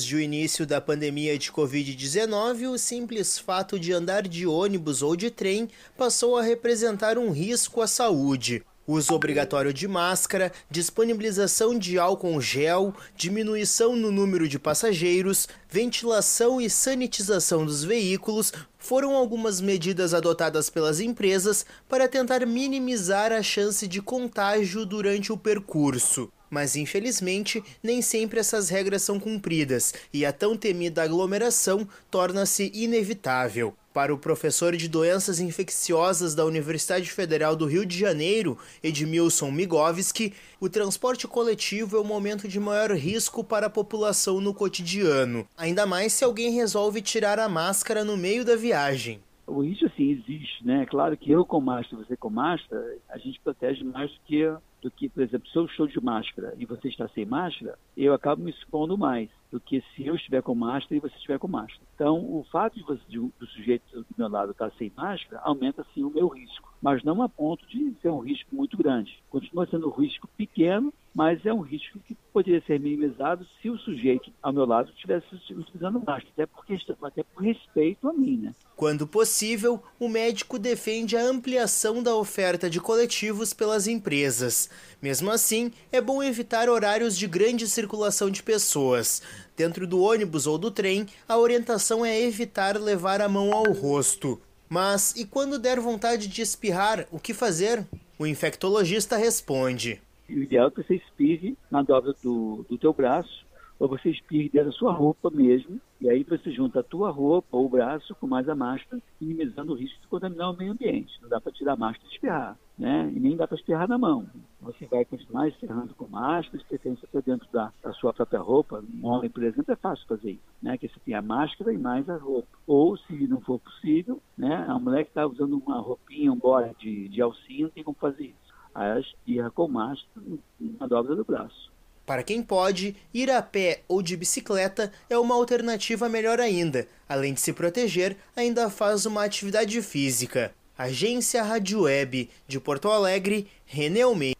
Desde o início da pandemia de Covid-19, o simples fato de andar de ônibus ou de trem passou a representar um risco à saúde. Uso obrigatório de máscara, disponibilização de álcool gel, diminuição no número de passageiros, ventilação e sanitização dos veículos foram algumas medidas adotadas pelas empresas para tentar minimizar a chance de contágio durante o percurso. Mas infelizmente, nem sempre essas regras são cumpridas e a tão temida aglomeração torna-se inevitável. Para o professor de doenças infecciosas da Universidade Federal do Rio de Janeiro, Edmilson Migovski, o transporte coletivo é o momento de maior risco para a população no cotidiano, ainda mais se alguém resolve tirar a máscara no meio da viagem. O risco sim existe, né? Claro que eu com máscara, você com máscara, a gente protege mais do que, do que, por exemplo, se eu estou de máscara e você está sem máscara, eu acabo me expondo mais do que se eu estiver com máscara e você estiver com máscara. Então, o fato de você, do sujeito do meu lado estar sem máscara aumenta sim o meu risco, mas não a ponto de ser um risco muito grande. Continua sendo um risco pequeno, mas é um risco que poderia ser minimizado se o sujeito ao meu lado estivesse utilizando máscara, até, porque, até por respeito a mim, né? Quando possível, o médico defende a ampliação da oferta de coletivos pelas empresas. Mesmo assim, é bom evitar horários de grande circulação de pessoas. Dentro do ônibus ou do trem, a orientação é evitar levar a mão ao rosto. Mas e quando der vontade de espirrar, o que fazer? O infectologista responde: o ideal é que você espirre na dobra do, do teu braço, ou você espirre dentro da sua roupa mesmo, e aí você junta a tua roupa ou o braço com mais a máscara, minimizando o risco de contaminar o meio ambiente. Não dá para tirar a máscara e espirrar, né? E nem dá para espirrar na mão. Você vai continuar espirrando com máscara, de preferência até dentro da, da, sua própria roupa. Um homem, por exemplo, é fácil fazer isso, né? Que você tem a máscara e mais a roupa. Ou, se não for possível, né? A mulher que está usando uma roupinha, um bora de, de alcinha, não tem como fazer isso a espirra com mastro na dobra do braço. Para quem pode, ir a pé ou de bicicleta é uma alternativa melhor ainda. Além de se proteger, ainda faz uma atividade física. Agência Rádio Web de Porto Alegre, René Almeida.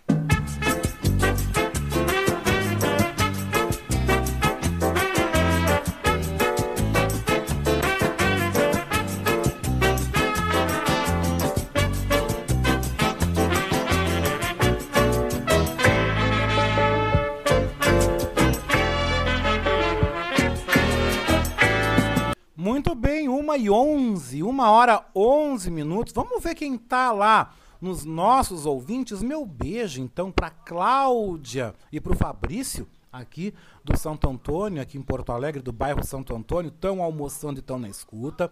e 11, 1 hora 11 minutos. Vamos ver quem tá lá nos nossos ouvintes. Meu beijo então para Cláudia e para o Fabrício aqui do Santo Antônio, aqui em Porto Alegre, do bairro Santo Antônio, tão almoçando e tão na escuta.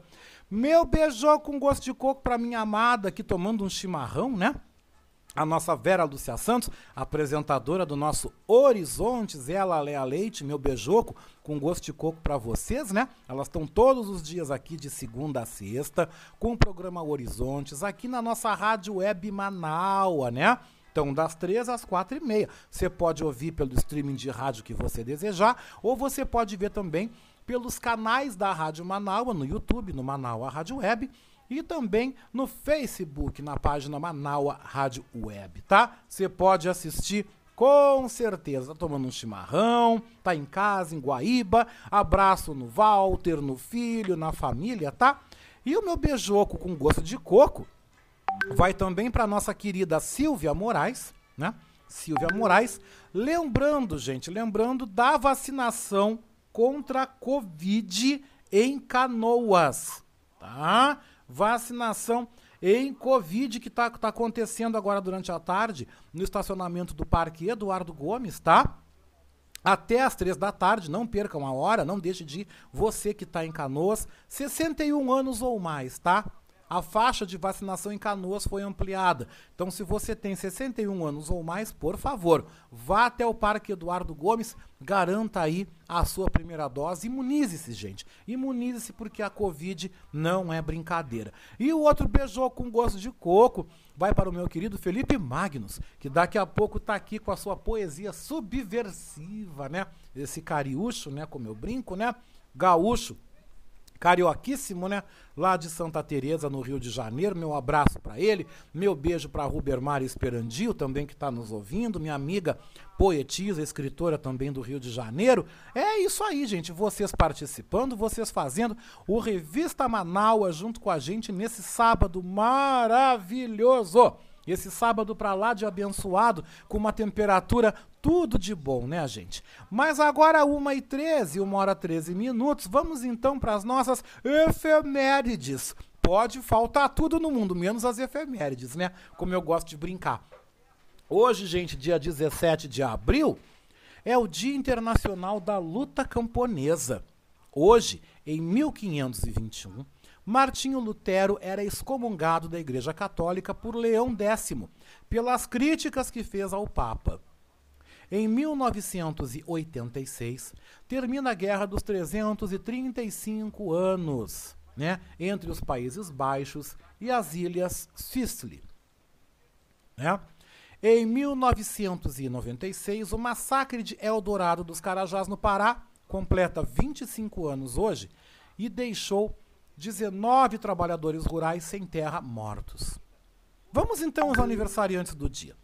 Meu beijou com gosto de coco para minha amada aqui tomando um chimarrão, né? A nossa Vera Lúcia Santos, apresentadora do nosso Horizontes, ela, Lea Leite, meu beijoco, com gosto de coco para vocês, né? Elas estão todos os dias aqui de segunda a sexta, com o programa Horizontes, aqui na nossa rádio web Manaua, né? Então, das três às quatro e meia. Você pode ouvir pelo streaming de rádio que você desejar, ou você pode ver também pelos canais da Rádio Manaua, no YouTube, no Manaua Rádio Web, e também no Facebook, na página Manaua Rádio Web, tá? Você pode assistir com certeza. Tá tomando um chimarrão, tá em casa, em Guaíba. Abraço no Walter, no filho, na família, tá? E o meu beijoco com gosto de coco vai também para nossa querida Silvia Moraes, né? Silvia Moraes, lembrando, gente, lembrando da vacinação contra a Covid em Canoas, tá? vacinação em Covid que está tá acontecendo agora durante a tarde no estacionamento do Parque Eduardo Gomes, tá? Até às três da tarde, não percam a hora, não deixe de ir. Você que está em Canoas, 61 anos ou mais, tá? A faixa de vacinação em Canoas foi ampliada. Então, se você tem 61 anos ou mais, por favor, vá até o Parque Eduardo Gomes, garanta aí a sua primeira dose. Imunize-se, gente. Imunize-se porque a Covid não é brincadeira. E o outro beijou com gosto de coco vai para o meu querido Felipe Magnus, que daqui a pouco está aqui com a sua poesia subversiva, né? Esse cariúcho, né? Como eu brinco, né? Gaúcho carioquíssimo, né? Lá de Santa Teresa, no Rio de Janeiro. Meu abraço para ele, meu beijo para Rubermar Esperandio, também que está nos ouvindo, minha amiga poetisa, escritora também do Rio de Janeiro. É isso aí, gente. Vocês participando, vocês fazendo o Revista Manaua junto com a gente nesse sábado maravilhoso. Esse sábado para lá de abençoado, com uma temperatura tudo de bom, né, gente? Mas agora, 1h13, 1 hora 13 minutos, vamos então para as nossas efemérides. Pode faltar tudo no mundo, menos as efemérides, né? Como eu gosto de brincar. Hoje, gente, dia 17 de abril, é o Dia Internacional da Luta Camponesa. Hoje, em 1521, Martinho Lutero era excomungado da Igreja Católica por Leão X, pelas críticas que fez ao Papa. Em 1986, termina a Guerra dos 335 anos, né, entre os Países Baixos e as Ilhas Scilly. Né? Em 1996, o massacre de Eldorado dos Carajás no Pará completa 25 anos hoje e deixou 19 trabalhadores rurais sem terra mortos. Vamos então aos aniversariantes do dia.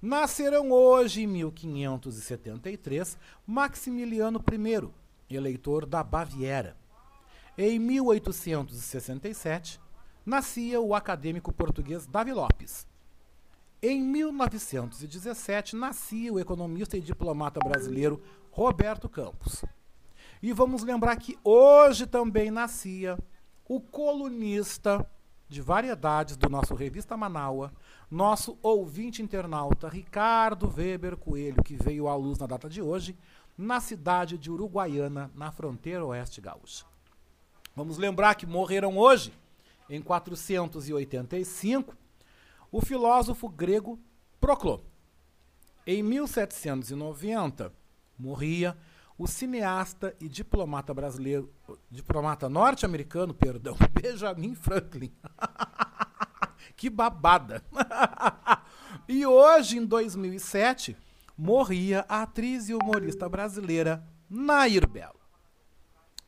Nascerão hoje, em 1573, Maximiliano I, eleitor da Baviera. Em 1867, nascia o acadêmico português Davi Lopes. Em 1917 nascia o economista e diplomata brasileiro Roberto Campos. E vamos lembrar que hoje também nascia o colunista de variedades do nosso Revista Manaua, nosso ouvinte internauta Ricardo Weber Coelho, que veio à luz na data de hoje, na cidade de Uruguaiana, na fronteira oeste gaúcha. Vamos lembrar que morreram hoje, em 485, o filósofo grego Proclo. Em 1790, morria o cineasta e diplomata brasileiro, diplomata norte-americano, perdão, Benjamin Franklin. que babada! e hoje, em 2007, morria a atriz e humorista brasileira Nair Belo.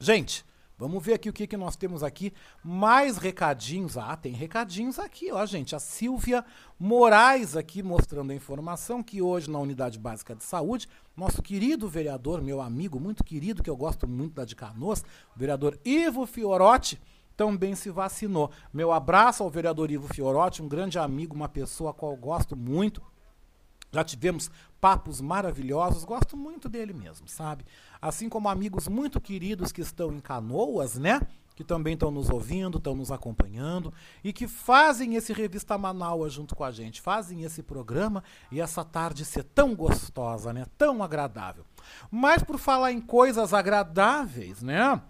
Gente, Vamos ver aqui o que, que nós temos aqui. Mais recadinhos. Ah, tem recadinhos aqui, ó, gente. A Silvia Moraes aqui mostrando a informação que hoje na Unidade Básica de Saúde, nosso querido vereador, meu amigo muito querido, que eu gosto muito da de Canoas, o vereador Ivo Fiorotti, também se vacinou. Meu abraço ao vereador Ivo Fiorotti, um grande amigo, uma pessoa a qual gosto muito. Já tivemos papos maravilhosos, gosto muito dele mesmo, sabe? Assim como amigos muito queridos que estão em Canoas, né? Que também estão nos ouvindo, estão nos acompanhando e que fazem esse Revista Manaus junto com a gente, fazem esse programa e essa tarde ser tão gostosa, né? Tão agradável. Mas por falar em coisas agradáveis, né?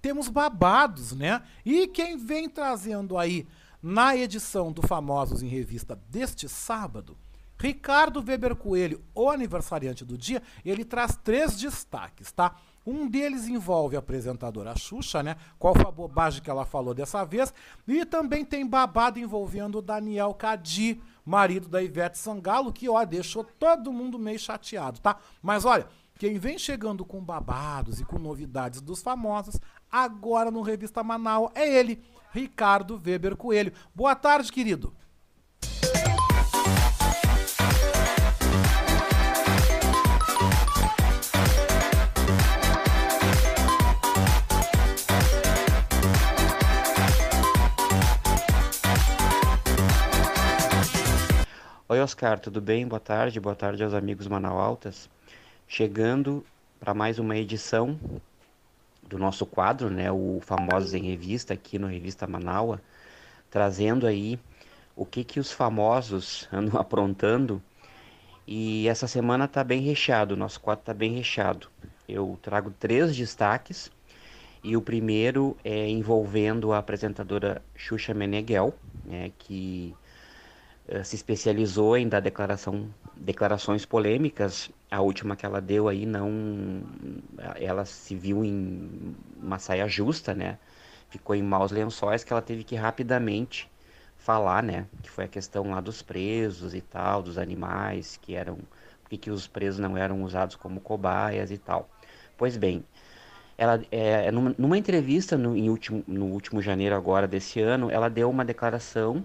Temos babados, né? E quem vem trazendo aí na edição do Famosos em Revista deste sábado Ricardo Weber Coelho, o aniversariante do dia, ele traz três destaques, tá? Um deles envolve a apresentadora Xuxa, né? Qual foi a bobagem que ela falou dessa vez? E também tem babado envolvendo o Daniel Cadi, marido da Ivete Sangalo, que ó, deixou todo mundo meio chateado, tá? Mas olha, quem vem chegando com babados e com novidades dos famosos, agora no Revista Manaus, é ele, Ricardo Weber Coelho. Boa tarde, querido. Oi, Oscar, tudo bem? Boa tarde, boa tarde aos amigos Manaualtas. Chegando para mais uma edição do nosso quadro, né, o Famosos em Revista, aqui no Revista Manaua, trazendo aí o que que os famosos andam aprontando. E essa semana tá bem recheado, o nosso quadro tá bem recheado. Eu trago três destaques e o primeiro é envolvendo a apresentadora Xuxa Meneghel, né, que se especializou em dar declaração, declarações polêmicas. A última que ela deu aí não, ela se viu em uma saia justa, né? Ficou em maus lençóis que ela teve que rapidamente falar, né? Que foi a questão lá dos presos e tal, dos animais que eram, por que os presos não eram usados como cobaias e tal. Pois bem, ela é, numa, numa entrevista no, último, no último janeiro agora desse ano, ela deu uma declaração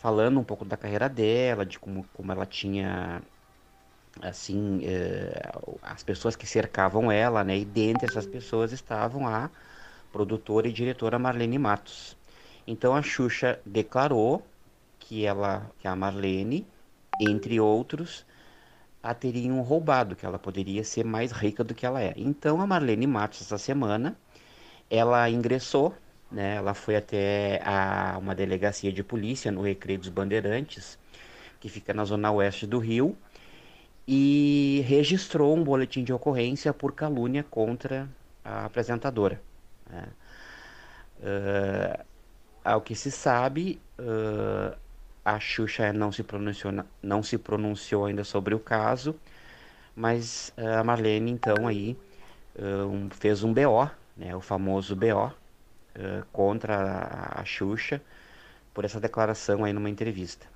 falando um pouco da carreira dela, de como, como ela tinha assim eh, as pessoas que cercavam ela, né? E dentre essas pessoas estavam a produtora e diretora Marlene Matos. Então a Xuxa declarou que ela, que a Marlene, entre outros, a teriam roubado, que ela poderia ser mais rica do que ela é. Então a Marlene Matos essa semana ela ingressou né? Ela foi até a, uma delegacia de polícia no Recreio dos Bandeirantes, que fica na zona oeste do Rio, e registrou um boletim de ocorrência por calúnia contra a apresentadora. Né? Uh, ao que se sabe, uh, a Xuxa não se, pronunciou, não se pronunciou ainda sobre o caso, mas a Marlene então aí uh, um, fez um BO, né, o famoso BO, uh, contra a, Xuxa por essa declaração aí numa entrevista.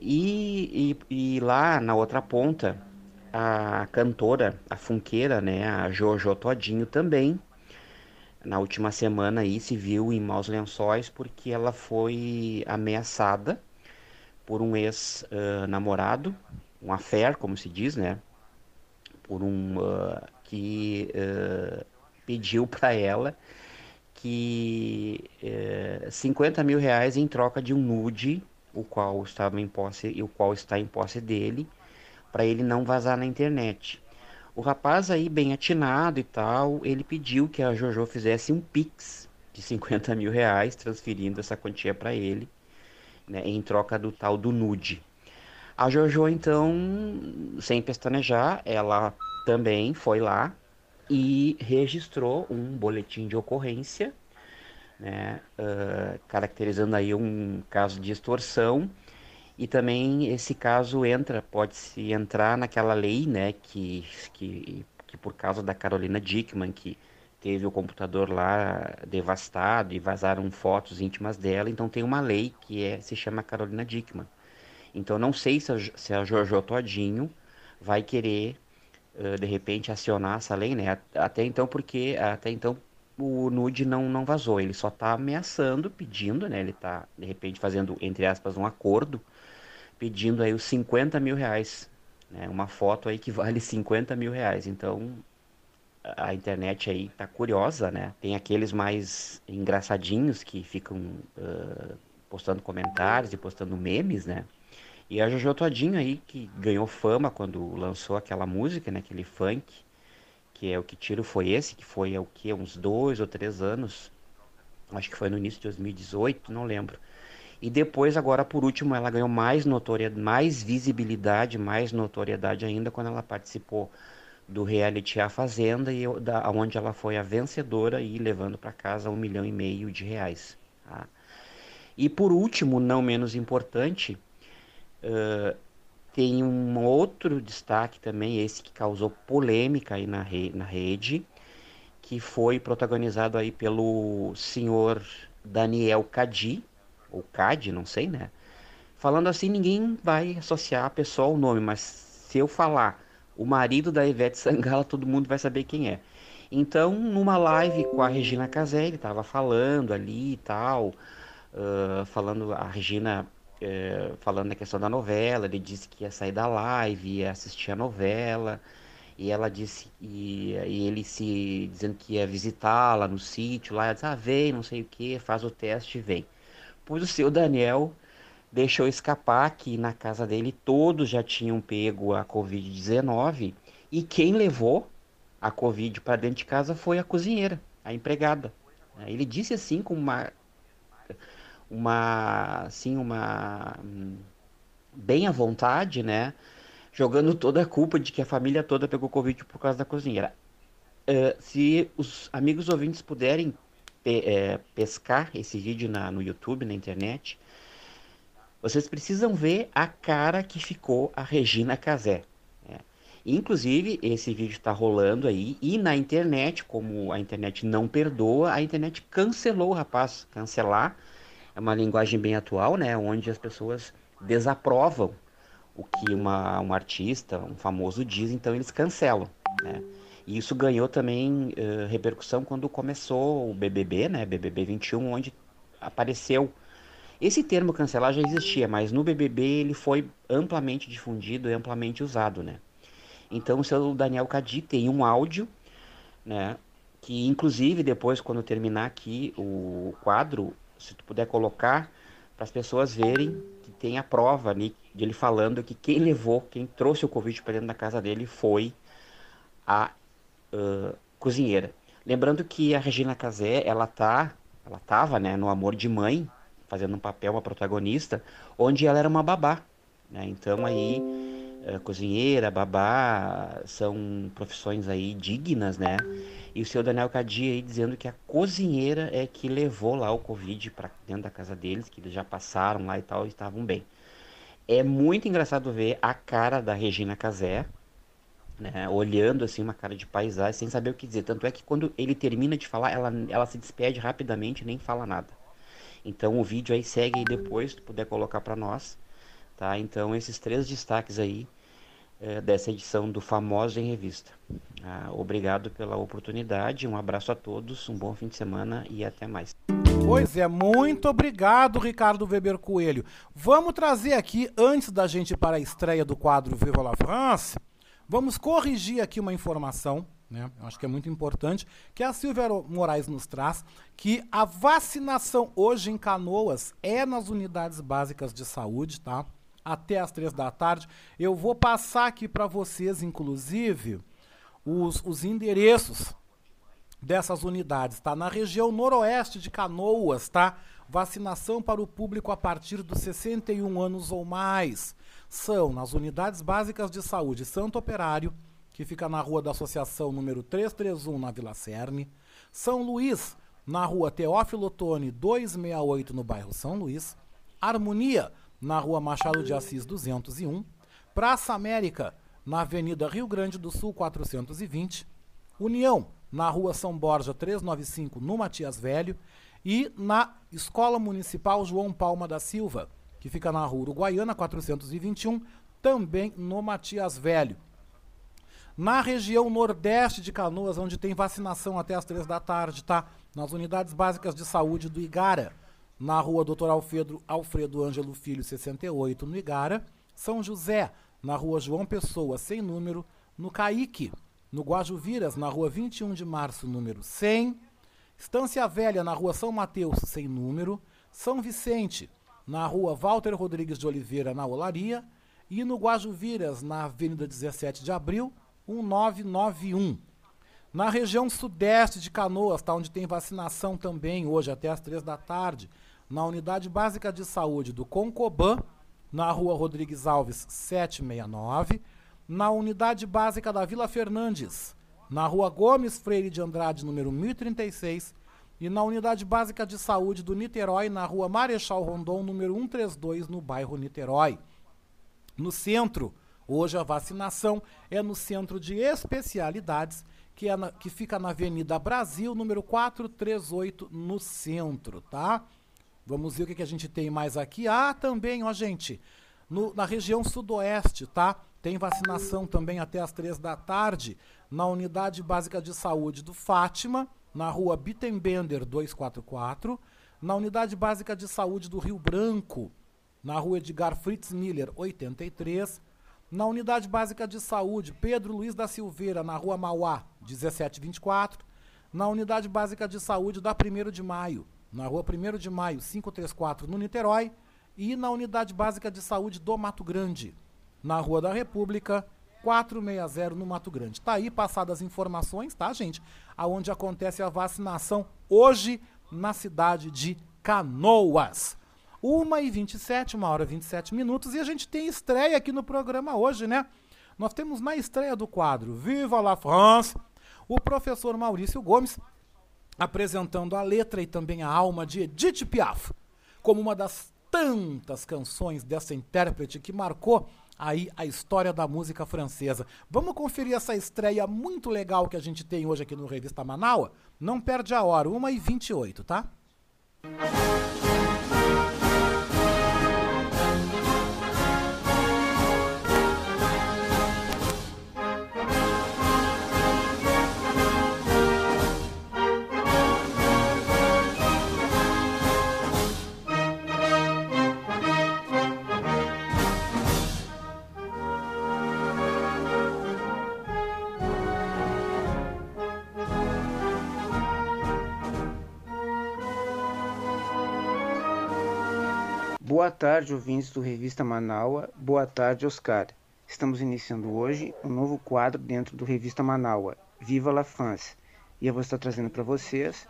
E, e, e, lá na outra ponta, a cantora, a funkeira, né, a Jojo Todinho também, na última semana aí se viu em maus lençóis porque ela foi ameaçada por um ex-namorado, uh, um affair, como se diz, né, por um uh, que uh, pediu para ela que é, 50 mil reais em troca de um nude o qual estava em posse e o qual está em posse dele, para ele não vazar na internet. O rapaz aí, bem atinado e tal, ele pediu que a Jojo fizesse um pix de 50 mil reais, transferindo essa quantia para ele, né, em troca do tal do nude. A Jojo, então, sem pestanejar, ela também foi lá e registrou um boletim de ocorrência, né, uh, caracterizando aí um caso de extorsão e também esse caso entra, pode-se entrar naquela lei, né, que, que, que por causa da Carolina Dickman, que teve o computador lá devastado e vazaram fotos íntimas dela, então tem uma lei que é, se chama Carolina Dickman. Então não sei se a, se a Jojo Todinho vai querer uh, de repente acionar essa lei, né? Até então porque até então o nude não, não vazou, ele só está ameaçando, pedindo, né? Ele está de repente fazendo entre aspas um acordo, pedindo aí os 50 mil reais, né? Uma foto aí que vale 50 mil reais. Então a internet aí tá curiosa, né? Tem aqueles mais engraçadinhos que ficam uh, postando comentários e postando memes, né? E a Jojo Todinho aí, que ganhou fama quando lançou aquela música, né? Aquele funk, que é o que tiro foi esse, que foi o que uns dois ou três anos, acho que foi no início de 2018, não lembro. E depois, agora por último, ela ganhou mais notoriedade, mais visibilidade, mais notoriedade ainda quando ela participou do reality A Fazenda, e da, onde ela foi a vencedora e levando para casa um milhão e meio de reais. Tá? E por último, não menos importante, Tem um outro destaque também, esse que causou polêmica aí na, re na rede, que foi protagonizado aí pelo senhor Daniel Cadi, ou Cadi, não sei, né? Falando assim, ninguém vai associar a pessoa ao nome, mas se eu falar o marido da Ivete Sangala, todo mundo vai saber quem é. Então, numa live com a Regina Casé, ele estava falando ali e tal, uh, falando, a Regina é, falando na questão da novela, ele disse que ia sair da live, ia assistir a novela, e ela disse, e, e ele se dizendo que ia visitá-la no sítio lá, ela disse, ah, vem, não sei o que, faz o teste vem. Pois o seu Daniel deixou escapar que na casa dele todos já tinham pego a Covid-19 e quem levou a Covid para dentro de casa foi a cozinheira, a empregada. Ele disse assim com uma uma assim uma bem à vontade, né? Jogando toda a culpa de que a família toda pegou covid por causa da cozinheira. Uh, se os amigos ouvintes puderem pe é, pescar esse vídeo na, no YouTube, na internet, vocês precisam ver a cara que ficou a Regina Casé. Né? Inclusive, esse vídeo está rolando aí e na internet, como a internet não perdoa, a internet cancelou o rapaz. Cancelar é uma linguagem bem atual, né? Onde as pessoas desaprovam o que uma, um artista, um famoso diz, então eles cancelam, né? E isso ganhou também uh, repercussão quando começou o BBB, né? BBB 21, onde apareceu esse termo cancelar já existia, mas no BBB ele foi amplamente difundido e amplamente usado, né? Então o seu Daniel Cadi tem um áudio, né? Que inclusive depois, quando terminar aqui o quadro, se tu puder colocar para as pessoas verem que tem a prova de ele falando que quem levou, quem trouxe o Covid para dentro da casa dele foi a uh, cozinheira. Lembrando que a Regina Casé, ela tá, ela tava, né, no Amor de Mãe, fazendo um papel, uma protagonista, onde ela era uma babá, né? Então aí cozinheira, babá, são profissões aí dignas, né? E o seu Daniel Cadia aí dizendo que a cozinheira é que levou lá o Covid para dentro da casa deles, que eles já passaram lá e tal, e estavam bem. É muito engraçado ver a cara da Regina Casé, né, olhando assim uma cara de paisagem, sem saber o que dizer. Tanto é que quando ele termina de falar, ela, ela se despede rapidamente e nem fala nada. Então o vídeo aí segue aí depois, se tu puder colocar para nós, tá? Então esses três destaques aí é, dessa edição do Famoso em Revista. Ah, obrigado pela oportunidade, um abraço a todos, um bom fim de semana e até mais. Pois é, muito obrigado, Ricardo Weber Coelho. Vamos trazer aqui, antes da gente ir para a estreia do quadro Viva la France, vamos corrigir aqui uma informação né? Acho que é muito importante que a Silvia Moraes nos traz que a vacinação hoje em Canoas é nas unidades básicas de saúde, tá? Até às três da tarde. Eu vou passar aqui para vocês, inclusive, os, os endereços dessas unidades, tá? Na região noroeste de Canoas, tá? Vacinação para o público a partir dos 61 anos ou mais. São nas unidades básicas de saúde Santo Operário, que fica na rua da Associação número 331, na Vila Cerne. São Luís, na rua Teófilo Otoni, 268, no bairro São Luís. Harmonia, na rua Machado de Assis, 201. Praça América, na Avenida Rio Grande do Sul, 420. União, na Rua São Borja 395, no Matias Velho, e na Escola Municipal João Palma da Silva, que fica na Rua Uruguaiana 421, também no Matias Velho. Na região nordeste de Canoas, onde tem vacinação até as três da tarde, tá? Nas unidades básicas de saúde do Igara, na rua Dr. Alfredo, Alfredo Ângelo Filho, 68, no Igara. São José, na rua João Pessoa, sem número, no Caique, no Guajuviras, na rua 21 de março, número 100. Estância Velha, na rua São Mateus, sem número. São Vicente, na rua Walter Rodrigues de Oliveira, na Olaria. E no Guajuviras, na Avenida 17 de Abril, 1991. Na região sudeste de Canoas, tá, onde tem vacinação também, hoje até às três da tarde, na Unidade Básica de Saúde do Concoban, na rua Rodrigues Alves 769 na unidade básica da Vila Fernandes, na rua Gomes Freire de Andrade, número 1036, e na unidade básica de saúde do Niterói, na rua Marechal Rondon, número 132, no bairro Niterói. No centro, hoje a vacinação é no centro de especialidades, que, é na, que fica na Avenida Brasil, número 438, no centro, tá? Vamos ver o que, que a gente tem mais aqui. Ah, também, ó, gente, no, na região sudoeste, tá? Tem vacinação também até as três da tarde na Unidade Básica de Saúde do Fátima, na rua Bittenbender 244, na Unidade Básica de Saúde do Rio Branco, na rua Edgar Fritz Miller 83, na Unidade Básica de Saúde Pedro Luiz da Silveira, na rua Mauá 1724, na Unidade Básica de Saúde da 1 de Maio, na rua 1 de Maio 534, no Niterói, e na Unidade Básica de Saúde do Mato Grande, na Rua da República, 460 no Mato Grande. Tá aí passadas as informações, tá, gente? Aonde acontece a vacinação hoje na cidade de Canoas. 1h27, uma hora e 27 minutos, e a gente tem estreia aqui no programa hoje, né? Nós temos na estreia do quadro Viva la France o professor Maurício Gomes apresentando a letra e também a alma de Edith Piaf como uma das tantas canções dessa intérprete que marcou aí a história da música francesa. Vamos conferir essa estreia muito legal que a gente tem hoje aqui no Revista Manaua? Não perde a hora, 1h28, tá? Música Boa tarde, ouvintes do Revista Manaua. Boa tarde, Oscar. Estamos iniciando hoje um novo quadro dentro do Revista Manaua, Viva la France. E eu vou estar trazendo para vocês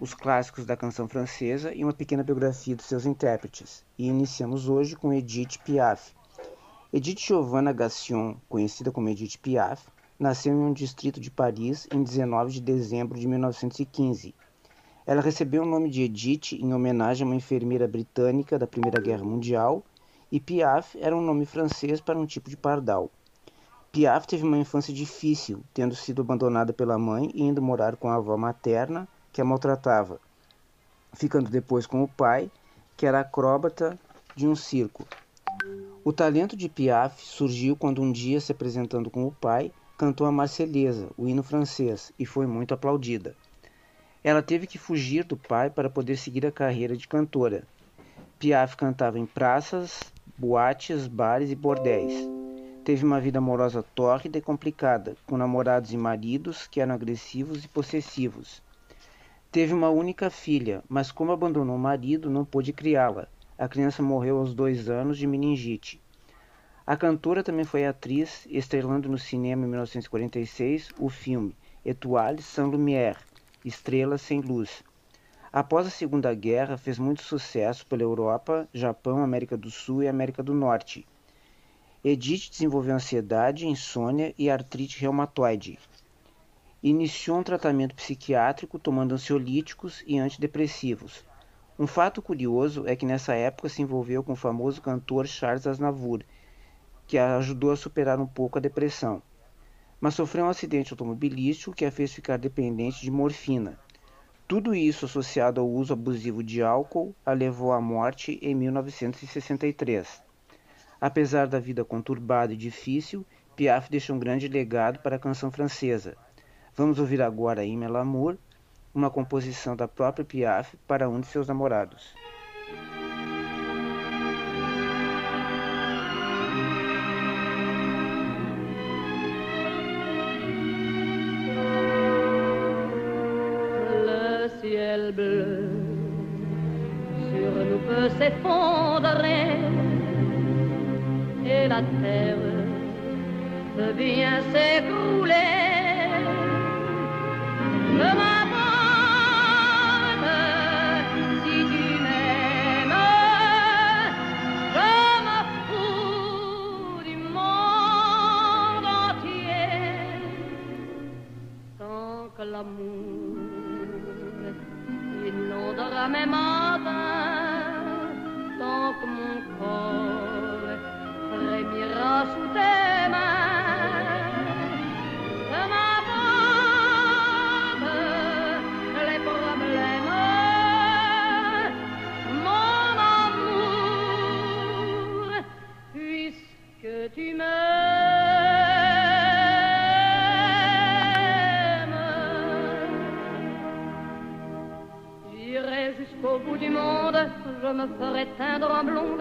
os clássicos da canção francesa e uma pequena biografia dos seus intérpretes. E iniciamos hoje com Edith Piaf. Edith Giovanna Gassion, conhecida como Edith Piaf, nasceu em um distrito de Paris em 19 de dezembro de 1915 ela recebeu o nome de Edith em homenagem a uma enfermeira britânica da Primeira Guerra Mundial, e Piaf era um nome francês para um tipo de pardal. Piaf teve uma infância difícil, tendo sido abandonada pela mãe e indo morar com a avó materna, que a maltratava, ficando depois com o pai, que era acróbata de um circo. O talento de Piaf surgiu quando um dia, se apresentando com o pai, cantou a Marselhesa, o hino francês, e foi muito aplaudida. Ela teve que fugir do pai para poder seguir a carreira de cantora. Piaf cantava em praças, boates, bares e bordéis. Teve uma vida amorosa tórrida e complicada, com namorados e maridos que eram agressivos e possessivos. Teve uma única filha, mas como abandonou o marido, não pôde criá-la. A criança morreu aos dois anos de meningite. A cantora também foi atriz, estrelando no cinema em 1946 o filme Etoiles sans lumière, Estrelas sem Luz. Após a Segunda Guerra, fez muito sucesso pela Europa, Japão, América do Sul e América do Norte. Edith desenvolveu ansiedade, insônia e artrite reumatoide. Iniciou um tratamento psiquiátrico tomando ansiolíticos e antidepressivos. Um fato curioso é que nessa época se envolveu com o famoso cantor Charles Aznavour, que a ajudou a superar um pouco a depressão. Mas sofreu um acidente automobilístico que a fez ficar dependente de morfina. Tudo isso associado ao uso abusivo de álcool a levou à morte em 1963. Apesar da vida conturbada e difícil, Piaf deixou um grande legado para a canção francesa. Vamos ouvir agora Ime L'amour, uma composição da própria Piaf para um de seus namorados. S'effondrer et la terre peut bien s'écrouler. Je m'abandonne si tu m'aimes. Je me fous du monde entier. Tant que l'amour inondera mes mon corps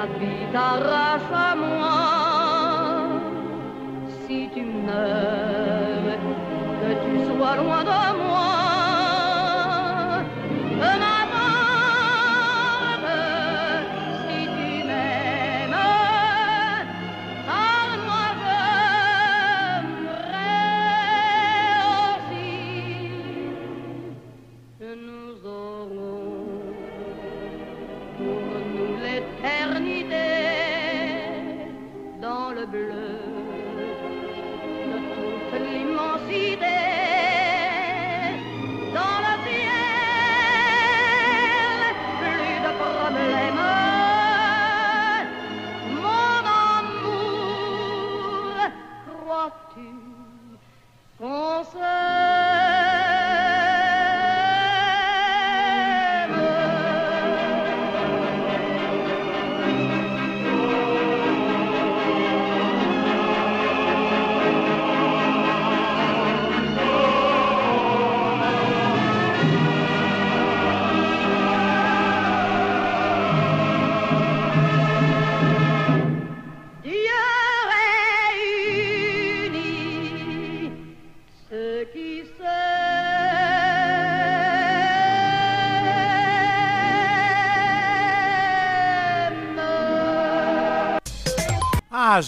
La vie t'arrache à moi, si tu meurs,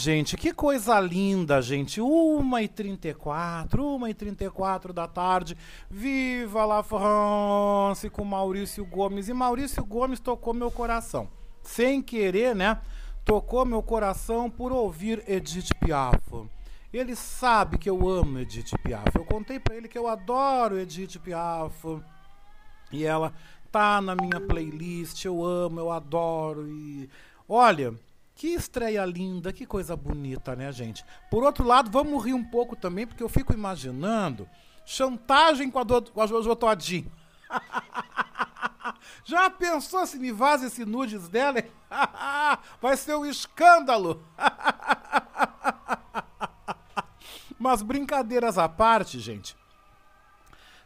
gente, que coisa linda, gente. 1h34, 1h34 da tarde. Viva la France com Maurício Gomes. E Maurício Gomes tocou meu coração. Sem querer, né? Tocou meu coração por ouvir Edith Piaf. Ele sabe que eu amo Edith Piaf. Eu contei pra ele que eu adoro Edith Piaf. E ela tá na minha playlist. Eu amo, eu adoro. E olha, Que estreia linda, que coisa bonita, né, gente? Por outro lado, vamos rir um pouco também, porque eu fico imaginando chantagem com a, do, com a Jojo Todinho. Já pensou se me vaza esse nudes dela? Vai ser um escândalo! Mas brincadeiras à parte, gente.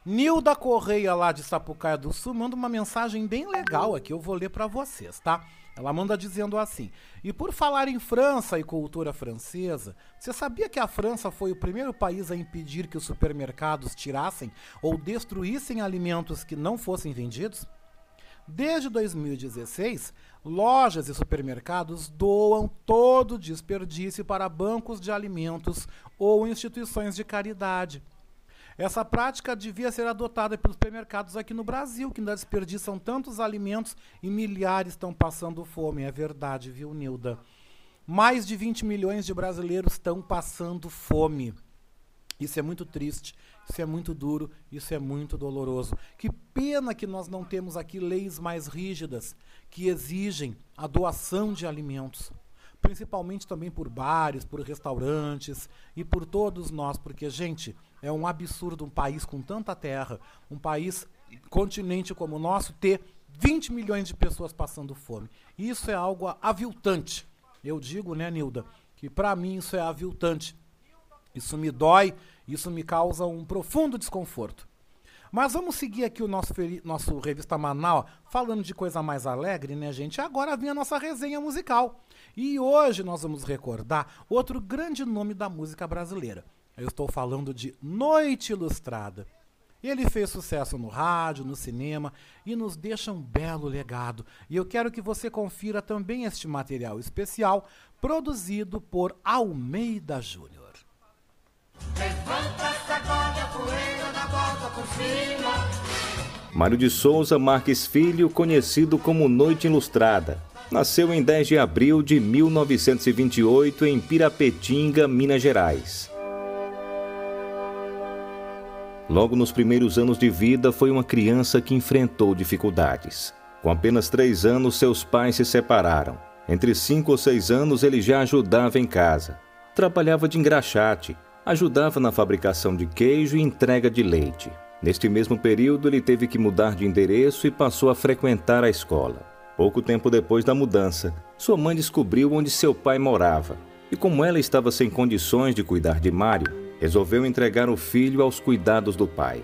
Nilda Correia lá de Sapucaia do Sul manda uma mensagem bem legal aqui, eu vou ler para vocês, tá? Ela manda dizendo assim: E por falar em França e cultura francesa, você sabia que a França foi o primeiro país a impedir que os supermercados tirassem ou destruíssem alimentos que não fossem vendidos? Desde 2016, lojas e supermercados doam todo desperdício para bancos de alimentos ou instituições de caridade. Essa prática devia ser adotada pelos supermercados aqui no Brasil, que ainda desperdiçam tantos alimentos e milhares estão passando fome. É verdade, viu, Nilda? Mais de 20 milhões de brasileiros estão passando fome. Isso é muito triste, isso é muito duro, isso é muito doloroso. Que pena que nós não temos aqui leis mais rígidas que exigem a doação de alimentos, principalmente também por bares, por restaurantes e por todos nós, porque gente, é um absurdo um país com tanta terra, um país continente como o nosso ter 20 milhões de pessoas passando fome. Isso é algo aviltante. Eu digo, né, Nilda, que para mim isso é aviltante. Isso me dói, isso me causa um profundo desconforto. Mas vamos seguir aqui o nosso, nosso Revista Manaus falando de coisa mais alegre, né, gente? Agora vem a nossa resenha musical. E hoje nós vamos recordar outro grande nome da música brasileira. Eu estou falando de Noite Ilustrada. Ele fez sucesso no rádio, no cinema e nos deixa um belo legado. E eu quero que você confira também este material especial produzido por Almeida Júnior. Mário de Souza Marques Filho, conhecido como Noite Ilustrada, nasceu em 10 de abril de 1928 em Pirapetinga, Minas Gerais. Logo nos primeiros anos de vida, foi uma criança que enfrentou dificuldades. Com apenas três anos, seus pais se separaram. Entre cinco ou seis anos, ele já ajudava em casa. Trabalhava de engraxate, ajudava na fabricação de queijo e entrega de leite. Neste mesmo período, ele teve que mudar de endereço e passou a frequentar a escola. Pouco tempo depois da mudança, sua mãe descobriu onde seu pai morava. E como ela estava sem condições de cuidar de Mário, resolveu entregar o filho aos cuidados do pai.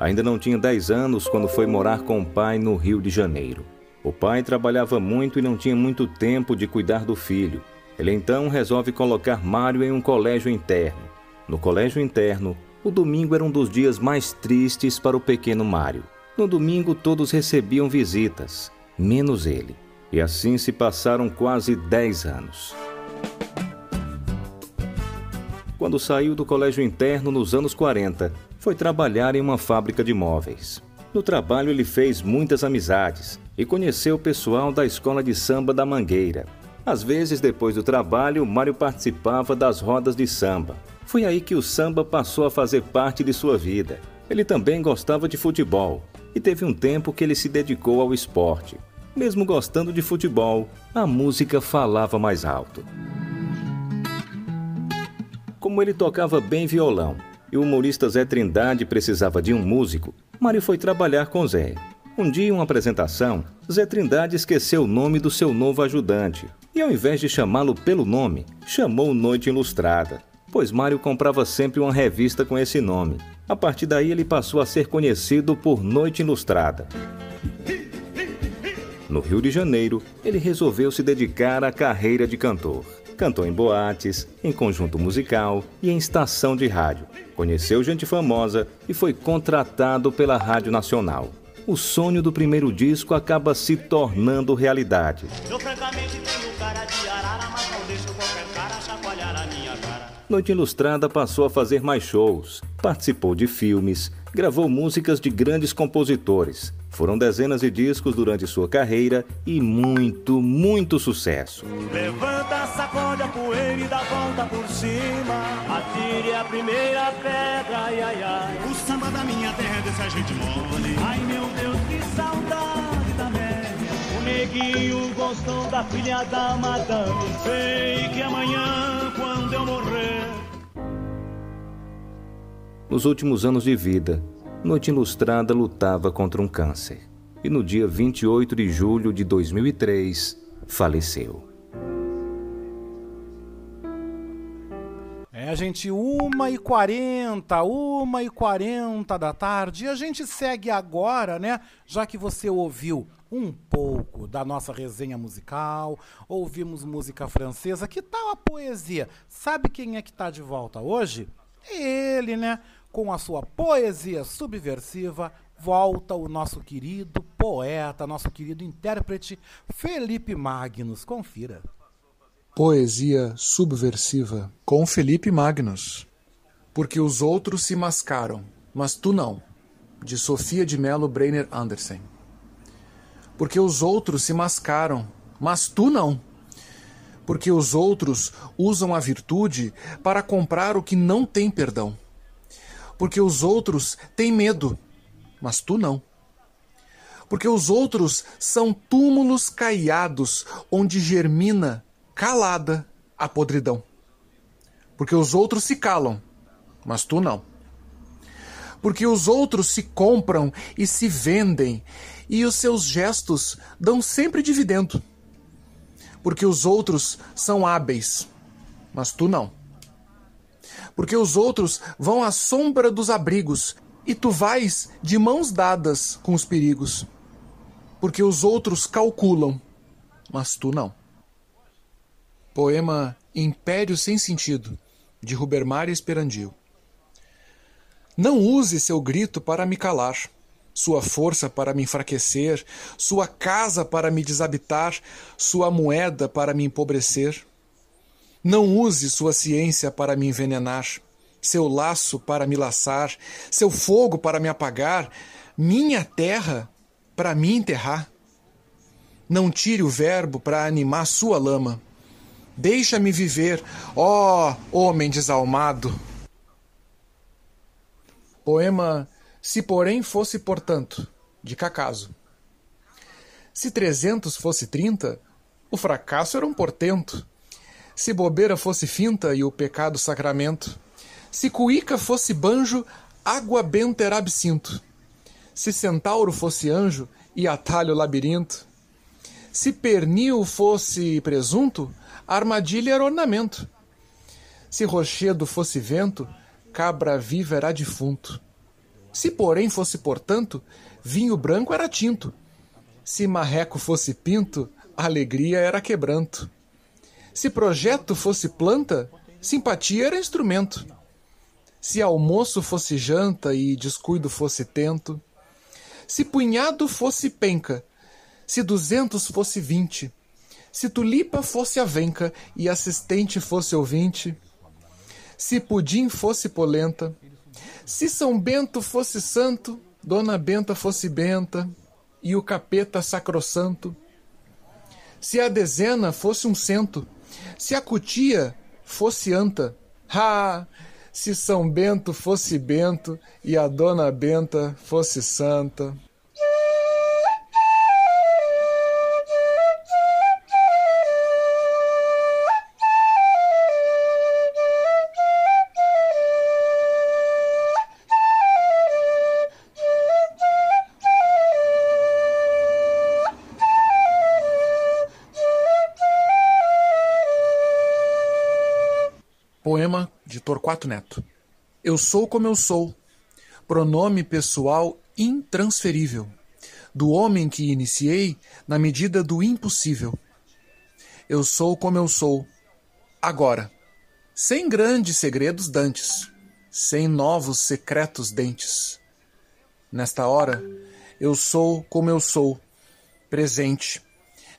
Ainda não tinha 10 anos quando foi morar com o pai no Rio de Janeiro. O pai trabalhava muito e não tinha muito tempo de cuidar do filho, ele então resolve colocar Mário em um colégio interno. No colégio interno, o domingo era um dos dias mais tristes para o pequeno Mário. No domingo, todos recebiam visitas, menos ele. E assim se passaram quase 10 anos. Quando saiu do colégio interno nos anos 40, foi trabalhar em uma fábrica de móveis. No trabalho, ele fez muitas amizades e conheceu o pessoal da escola de samba da Mangueira, às vezes, depois do trabalho, Mário participava das rodas de samba. Foi aí que o samba passou a fazer parte de sua vida. Ele também gostava de futebol e teve um tempo que ele se dedicou ao esporte. Mesmo gostando de futebol, a música falava mais alto. Como ele tocava bem violão e o humorista Zé Trindade precisava de um músico, Mário foi trabalhar com Zé. Um dia, em uma apresentação, Zé Trindade esqueceu o nome do seu novo ajudante, e ao invés de chamá-lo pelo nome, chamou Noite Ilustrada, pois Mário comprava sempre uma revista com esse nome. A partir daí ele passou a ser conhecido por Noite Ilustrada. No Rio de Janeiro, ele resolveu se dedicar à carreira de cantor. Cantou em boates, em conjunto musical e em estação de rádio. Conheceu gente famosa e foi contratado pela Rádio Nacional o sonho do primeiro disco acaba se tornando realidade. Eu, francamente, tenho cara de arara, mas não deixo qualquer cara chacoalhar a minha cara. Noite Ilustrada passou a fazer mais shows, participou de filmes, gravou músicas de grandes compositores. Foram dezenas de discos durante sua carreira e muito, muito sucesso. Levanta, sacode a poeira e dá volta por cima. Atire a primeira pedra, ai, ai, ai. O samba da minha terra é desse a gente mole. Ai, meu Deus, que saudade da média. neguinho gostou da filha da madame. Sei que amanhã, quando eu morrer. Nos últimos anos de vida, Noite Ilustrada lutava contra um câncer e no dia 28 de julho de 2003 faleceu. É, gente, uma e quarenta, uma e quarenta da tarde. E a gente segue agora, né? Já que você ouviu um pouco da nossa resenha musical, ouvimos música francesa, que tal a poesia? Sabe quem é que tá de volta hoje? Ele, né? Com a sua poesia subversiva, volta o nosso querido poeta, nosso querido intérprete Felipe Magnus. Confira. Poesia subversiva com Felipe Magnus. Porque os outros se mascaram, mas tu não. De Sofia de Mello Breiner Andersen. Porque os outros se mascaram, mas tu não. Porque os outros usam a virtude para comprar o que não tem perdão. Porque os outros têm medo, mas tu não. Porque os outros são túmulos caiados onde germina calada a podridão. Porque os outros se calam, mas tu não. Porque os outros se compram e se vendem, e os seus gestos dão sempre dividendo. Porque os outros são hábeis, mas tu não. Porque os outros vão à sombra dos abrigos, e tu vais de mãos dadas com os perigos. Porque os outros calculam, mas tu não. Poema Império Sem Sentido, de Rubermar Esperandio. Não use seu grito para me calar, sua força para me enfraquecer, sua casa para me desabitar, sua moeda para me empobrecer. Não use sua ciência para me envenenar, seu laço para me laçar, seu fogo para me apagar, minha terra para me enterrar. Não tire o verbo para animar sua lama Deixa-me viver, ó homem desalmado. Poema Se Porém Fosse Portanto, de Cacaso. Se trezentos fosse trinta, o fracasso era um portento. Se bobeira fosse finta e o pecado sacramento. Se cuíca fosse banjo, água benta era absinto. Se centauro fosse anjo e atalho labirinto. Se pernil fosse presunto, armadilha era ornamento. Se rochedo fosse vento, cabra viva era defunto. Se porém fosse portanto, vinho branco era tinto. Se marreco fosse pinto, alegria era quebranto. Se projeto fosse planta, simpatia era instrumento. Se almoço fosse janta e descuido fosse tento. Se punhado fosse penca, se duzentos fosse vinte, se tulipa fosse avenca e assistente fosse ouvinte, se pudim fosse polenta, se São Bento fosse santo, Dona Benta fosse benta e o capeta sacrossanto, se a dezena fosse um cento, se a cutia fosse anta, ha! Se São Bento fosse bento e a Dona Benta fosse santa. Torquato Neto. Eu sou como eu sou, pronome pessoal intransferível, do homem que iniciei na medida do impossível. Eu sou como eu sou, agora, sem grandes segredos dantes, sem novos secretos dentes. Nesta hora, eu sou como eu sou, presente,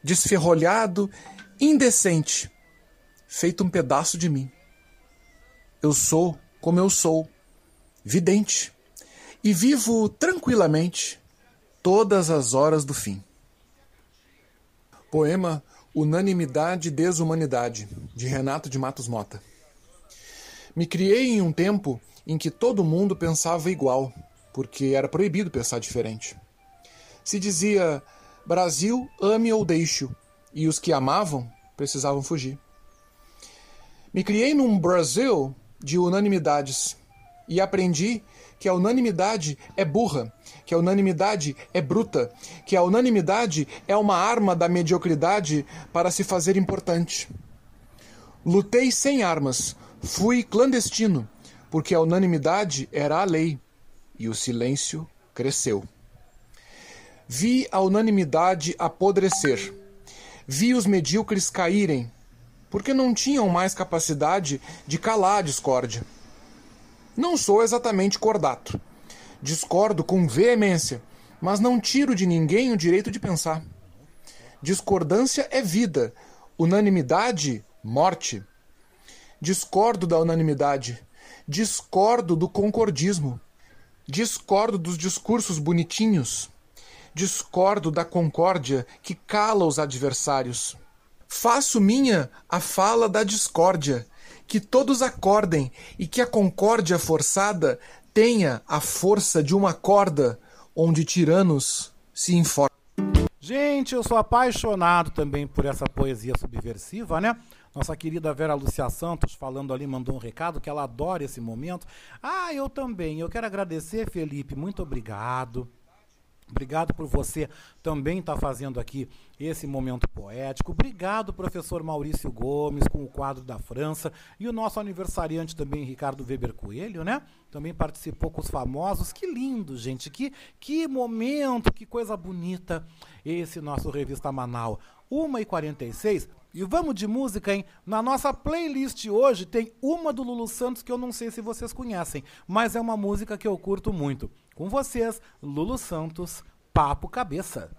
desferrolhado, indecente, feito um pedaço de mim. Eu sou como eu sou, vidente, e vivo tranquilamente todas as horas do fim. Poema Unanimidade e Desumanidade, de Renato de Matos Mota. Me criei em um tempo em que todo mundo pensava igual, porque era proibido pensar diferente. Se dizia: Brasil, ame ou deixe-o, e os que amavam precisavam fugir. Me criei num Brasil de unanimidades e aprendi que a unanimidade é burra, que a unanimidade é bruta, que a unanimidade é uma arma da mediocridade para se fazer importante. Lutei sem armas, fui clandestino, porque a unanimidade era a lei e o silêncio cresceu. Vi a unanimidade apodrecer. Vi os medíocres caírem, porque não tinham mais capacidade de calar a discórdia. Não sou exatamente cordato. Discordo com veemência, mas não tiro de ninguém o direito de pensar. Discordância é vida, unanimidade, morte. Discordo da unanimidade, discordo do concordismo, discordo dos discursos bonitinhos, discordo da concórdia que cala os adversários. Faço minha a fala da discórdia, que todos acordem e que a concórdia forçada tenha a força de uma corda onde tiranos se informam. Gente, eu sou apaixonado também por essa poesia subversiva, né? Nossa querida Vera Lúcia Santos falando ali, mandou um recado que ela adora esse momento. Ah, eu também. Eu quero agradecer, Felipe. Muito obrigado. Obrigado por você também estar tá fazendo aqui esse momento poético. Obrigado, professor Maurício Gomes, com o quadro da França. E o nosso aniversariante também, Ricardo Weber Coelho, né? Também participou com os famosos. Que lindo, gente. Que, que momento, que coisa bonita esse nosso Revista Manaus. 1h46. E vamos de música, hein? Na nossa playlist hoje tem uma do Lulu Santos que eu não sei se vocês conhecem, mas é uma música que eu curto muito. Com vocês, Lulu Santos, Papo Cabeça.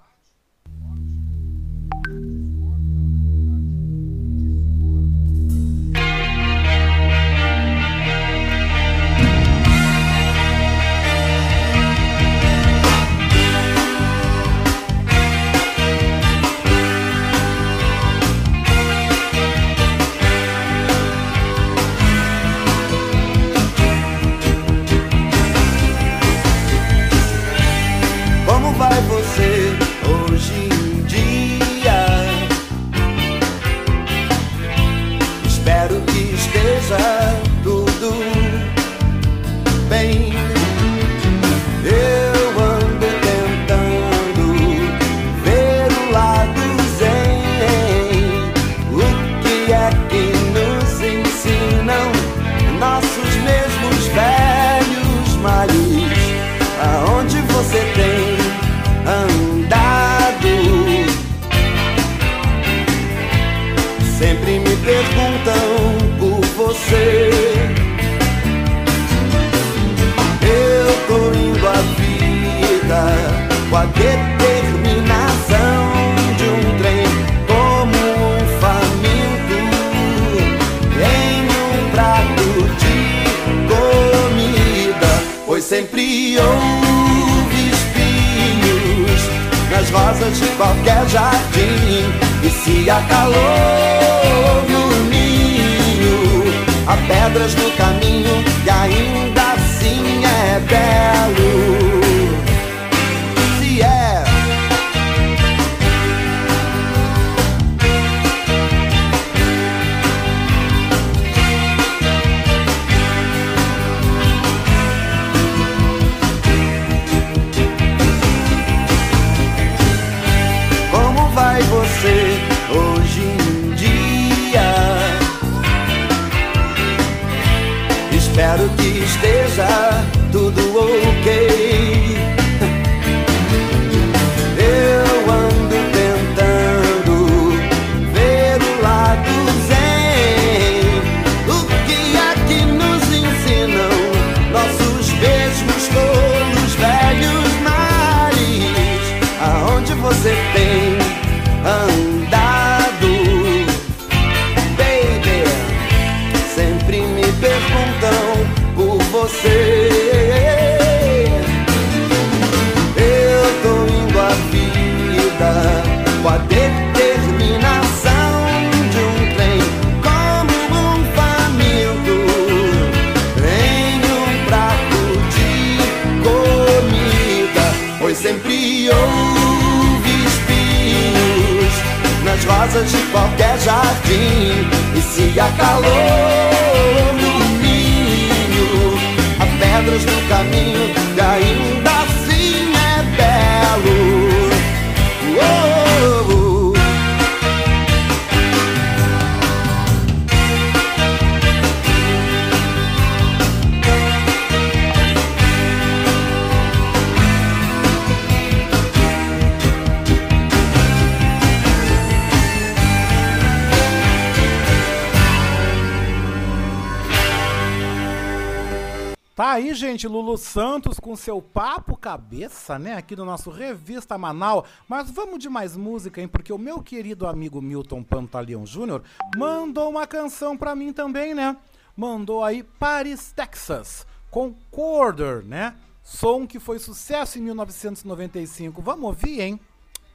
Aqui do nosso Revista Manaus. Mas vamos de mais música, hein? Porque o meu querido amigo Milton Pantaleão Júnior mandou uma canção pra mim também, né? Mandou aí Paris, Texas, com Corder, né? Som que foi sucesso em 1995. Vamos ouvir, hein?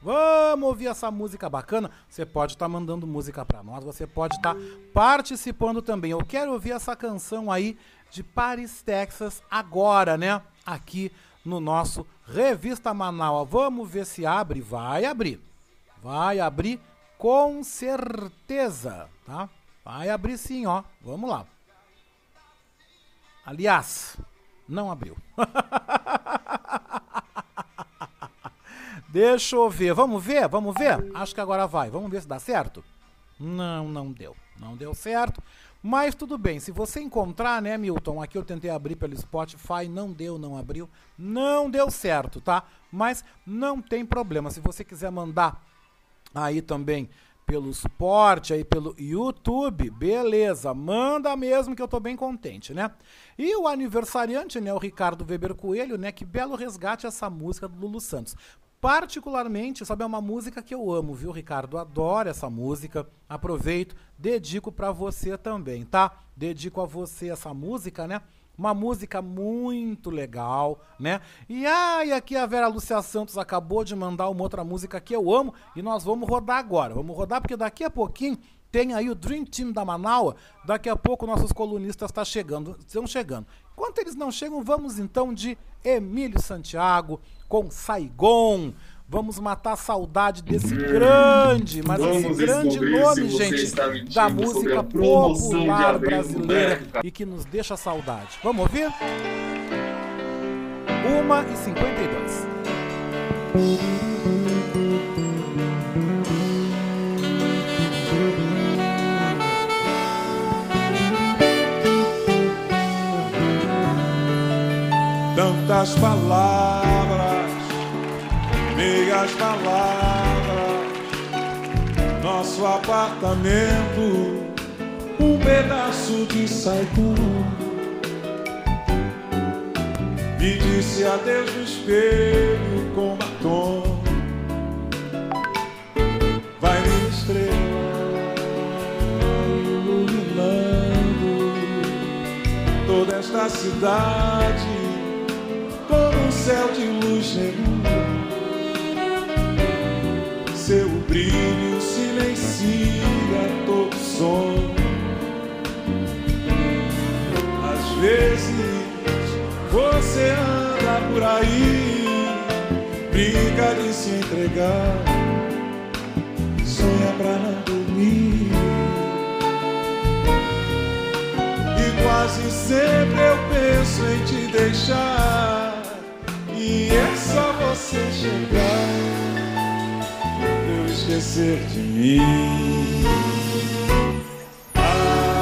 Vamos ouvir essa música bacana. Você pode estar mandando música para nós, você pode estar participando também. Eu quero ouvir essa canção aí de Paris, Texas, agora, né? Aqui no nosso Revista Manaus. Vamos ver se abre. Vai abrir. Vai abrir com certeza, tá? Vai abrir sim, ó. Vamos lá. Aliás, não abriu. Deixa eu ver. Vamos ver? Vamos ver? Acho que agora vai. Vamos ver se dá certo? Não, não deu. Não deu certo. Mas tudo bem, se você encontrar, né, Milton? Aqui eu tentei abrir pelo Spotify, não deu, não abriu, não deu certo, tá? Mas não tem problema. Se você quiser mandar aí também pelo suporte, aí pelo YouTube, beleza, manda mesmo que eu tô bem contente, né? E o aniversariante, né, o Ricardo Weber Coelho, né, que belo resgate essa música do Lulu Santos. Particularmente, sabe, é uma música que eu amo, viu, Ricardo? Adoro essa música. Aproveito, dedico para você também, tá? Dedico a você essa música, né? Uma música muito legal, né? E ai, aqui a Vera Lúcia Santos acabou de mandar uma outra música que eu amo e nós vamos rodar agora. Vamos rodar porque daqui a pouquinho tem aí o Dream Team da Manaus. Daqui a pouco nossos colunistas estão tá chegando, estão chegando. Enquanto eles não chegam, vamos então de Emílio Santiago com Saigon. Vamos matar a saudade desse grande, mas Vamos esse grande nome, gente, da música popular brasileira e que nos deixa saudade. Vamos ouvir? 1 e 52. Tantas palavras, meias palavras, nosso apartamento, um pedaço de Saigon. Me disse adeus no espelho com batom. Vai minha estrela iluminando toda esta cidade como um céu de luz negro. Seu brilho silencia todo som. Às vezes você anda por aí, brinca de se entregar, sonha pra não dormir. E quase sempre eu penso em te deixar. E é só você chegar eu esquecer de mim. Anoitecer,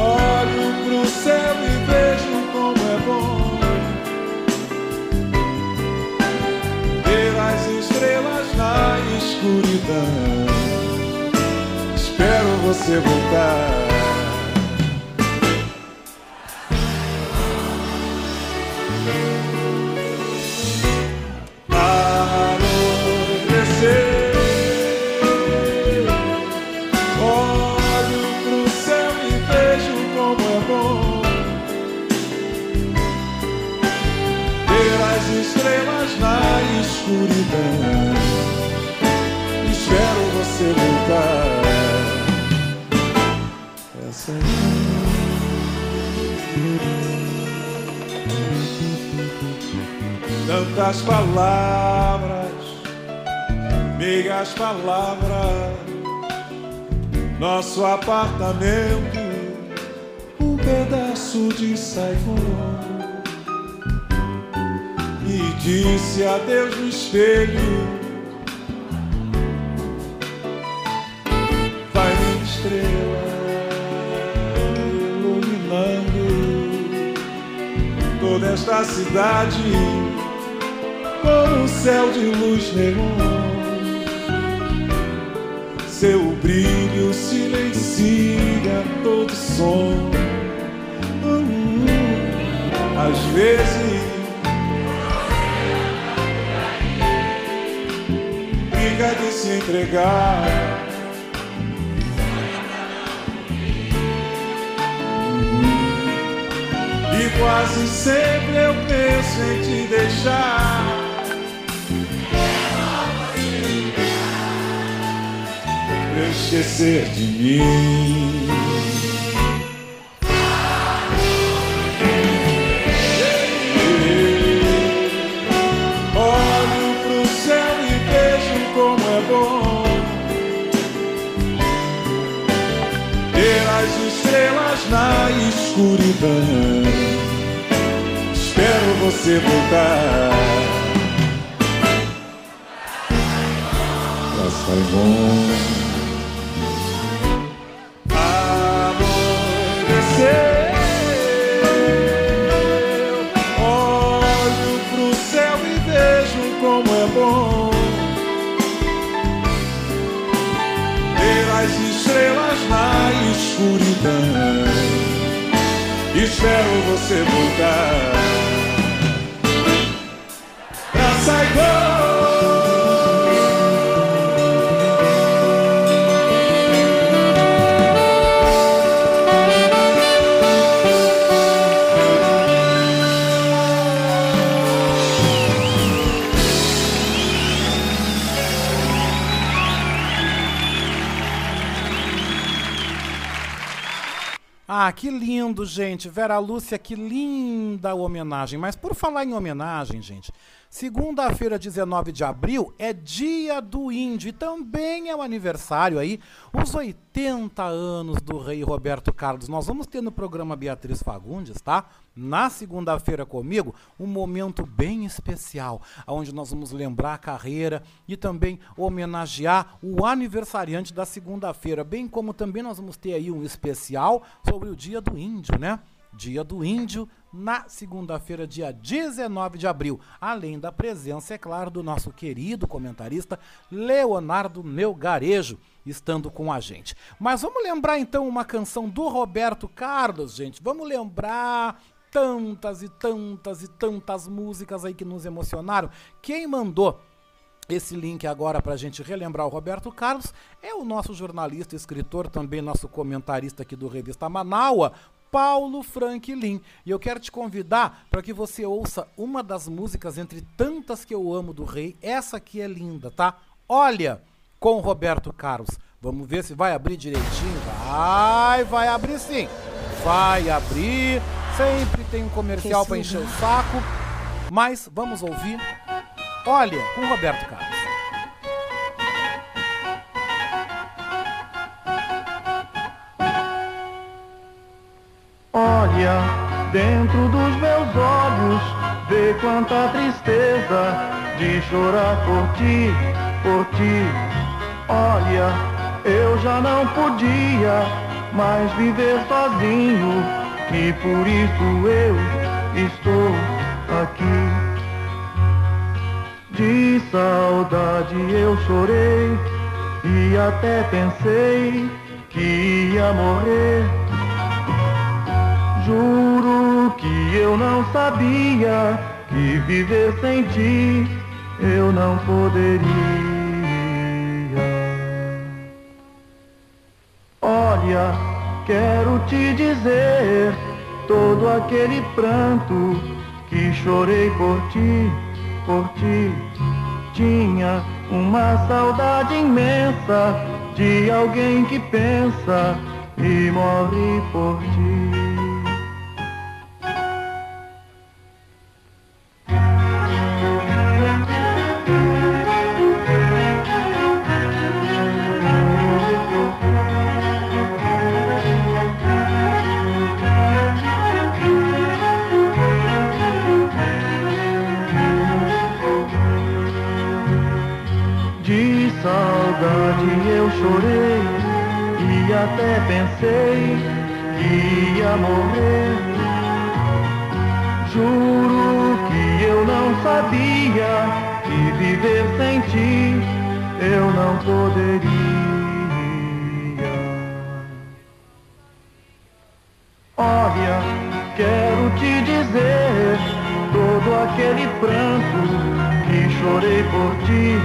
olho pro céu e vejo como é bom ver as estrelas na escuridão. Espero você voltar. Essa é Tantas palavras, meias palavras, nosso apartamento, um pedaço de Saigon. Disse adeus no espelho. Toda esta cidade com um céu de luz neon. Seu brilho silencia todo som. Hum, às vezes briga de se entregar. Quase sempre eu penso em te deixar. Esquecer de mim. Olho pro céu e vejo como é bom ter as estrelas na escuridão. Você voltar pra Saigon. É na escuridão. Espero você voltar Ah, que lindo, gente. Vera Lúcia, que linda homenagem. Mas por falar em homenagem, gente, segunda-feira, 19 de abril, é dia do índio e também é o aniversário aí, os 80 anos do rei Roberto Carlos. Nós vamos ter no programa Beatriz Fagundes, tá? Na segunda-feira comigo, um momento bem especial, onde nós vamos lembrar a carreira e também homenagear o aniversariante da segunda-feira, bem como também nós vamos ter aí um especial sobre o Dia do Índio, né? Dia do Índio, na segunda-feira, dia 19 de abril. Além da presença, é claro, do nosso querido comentarista Leonardo Melgarejo, estando com a gente. Mas vamos lembrar então uma canção do Roberto Carlos, gente. Vamos lembrar tantas e tantas e tantas músicas aí que nos emocionaram. Quem mandou esse link agora para a gente relembrar o Roberto Carlos é o nosso jornalista, escritor, também nosso comentarista aqui do Revista Manaua, Paulo Franklin. E eu quero te convidar para que você ouça uma das músicas entre tantas que eu amo do rei. Essa aqui é linda, tá? Olha, com Roberto Carlos. Vamos ver se vai abrir direitinho. Vai, vai abrir sim. Vai abrir. Sempre tem um comercial para encher o saco. Mas vamos ouvir. Olha, com Roberto Carlos. Olha dentro dos meus olhos, vê quanta tristeza de chorar por ti, por ti. Olha, eu já não podia mais viver sozinho e por isso eu estou aqui. De saudade eu chorei e até pensei que ia morrer. Juro que eu não sabia que viver sem ti eu não poderia. Olha, quero te dizer todo aquele pranto que chorei por ti, por ti. Tinha uma saudade imensa de alguém que pensa e morre por ti. Até pensei que ia morrer. Juro que eu não sabia que viver sem ti eu não poderia. Olha, quero te dizer todo aquele pranto que chorei por ti,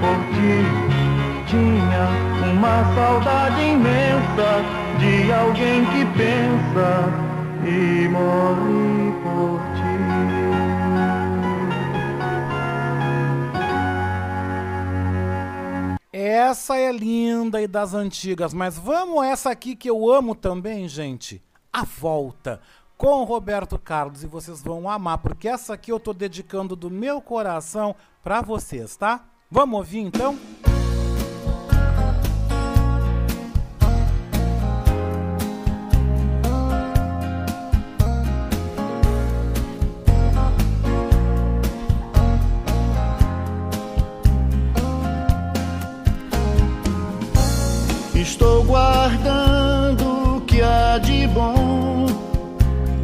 por ti. Tinha uma saudade pensa e morre por ti. Essa é linda e das antigas, mas vamos essa aqui que eu amo também, gente. A Volta, com Roberto Carlos. E vocês vão amar, porque essa aqui eu tô dedicando do meu coração para vocês, tá? Vamos ouvir então? Estou guardando o que há de bom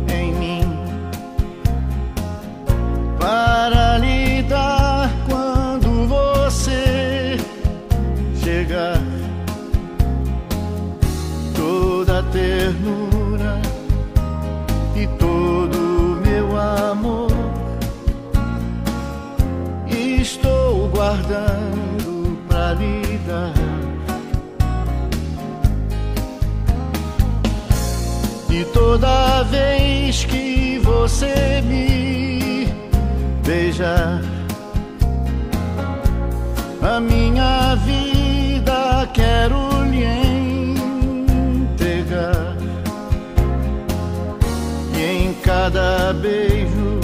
em mim para lhe dar quando você chegar. Toda a ternura e todo o meu amor estou guardando toda vez que você me beijar, a minha vida quero lhe entregar. E em cada beijo,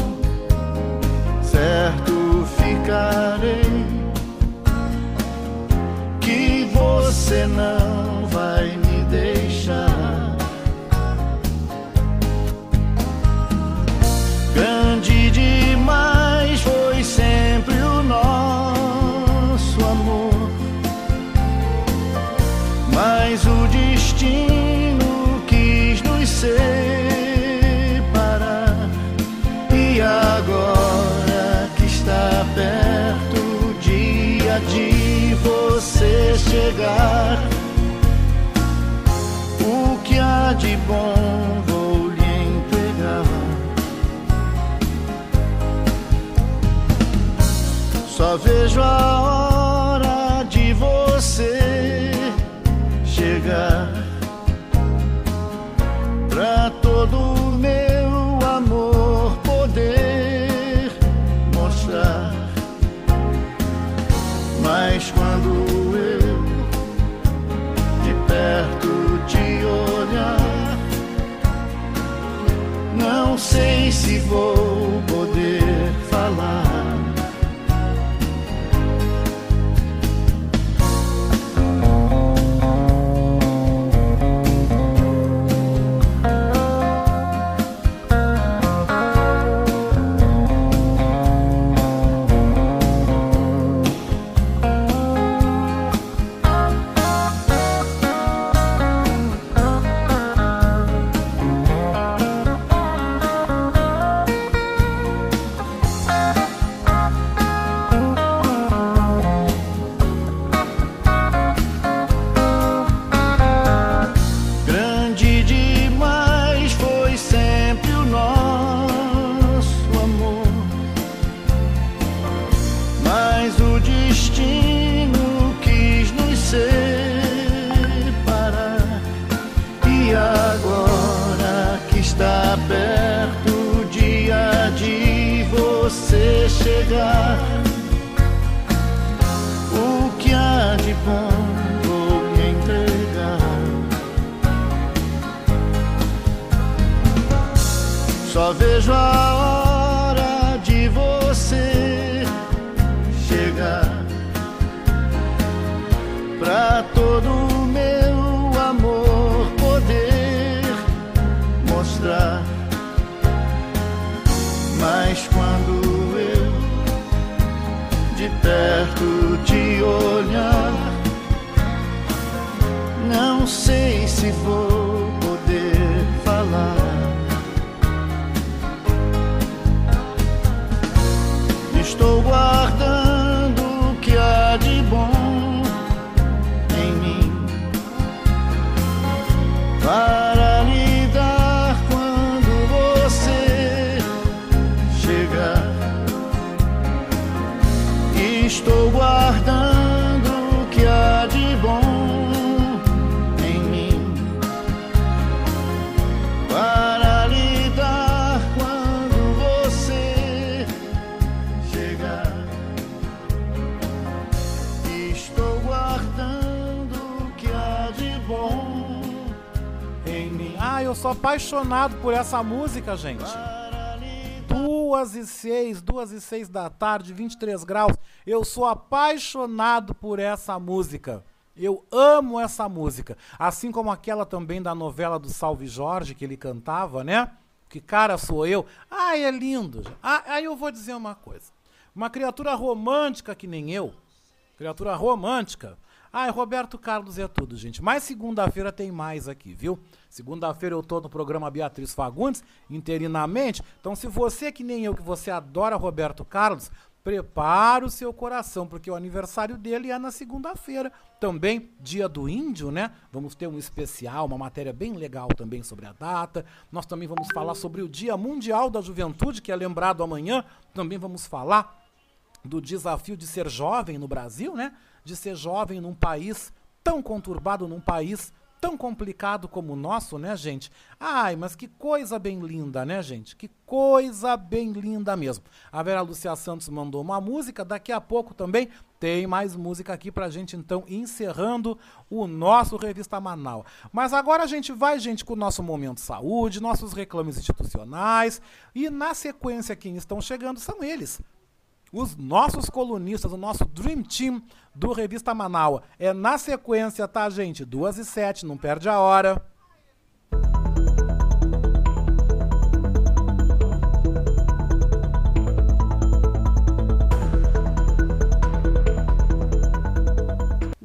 certo ficarei Só sou apaixonado por essa música, gente. Duas e seis, duas e seis da tarde, 23 graus. Eu sou apaixonado por essa música. Eu amo essa música. Assim como aquela também da novela do Salve Jorge, que ele cantava, né? Que cara sou eu. Ah, é lindo. Ah, aí eu vou dizer uma coisa. Uma criatura romântica que nem eu, criatura romântica. Ai, Roberto Carlos é tudo, gente. Mas segunda-feira tem mais aqui, viu? Segunda-feira eu tô no programa Beatriz Fagundes, interinamente. Então, se você que nem eu, que você adora Roberto Carlos, prepara o seu coração, porque o aniversário dele é na segunda-feira. Também, dia do índio, né? Vamos ter um especial, uma matéria bem legal também sobre a data. Nós também vamos falar sobre o Dia Mundial da Juventude, que é lembrado amanhã. Também vamos falar do desafio de ser jovem no Brasil, né? De ser jovem num país tão conturbado, num país tão complicado como o nosso, né, gente? Ai, mas que coisa bem linda, né, gente? Que coisa bem linda mesmo. A Vera Lúcia Santos mandou uma música, daqui a pouco também tem mais música aqui pra gente, então, encerrando o nosso Revista Manaus. Mas agora a gente vai, gente, com o nosso Momento Saúde, nossos reclames institucionais, e na sequência quem estão chegando são eles, os nossos colunistas, o nosso Dream Team do Revista Manaus. É na sequência, tá, gente? Duas e sete, não perde a hora.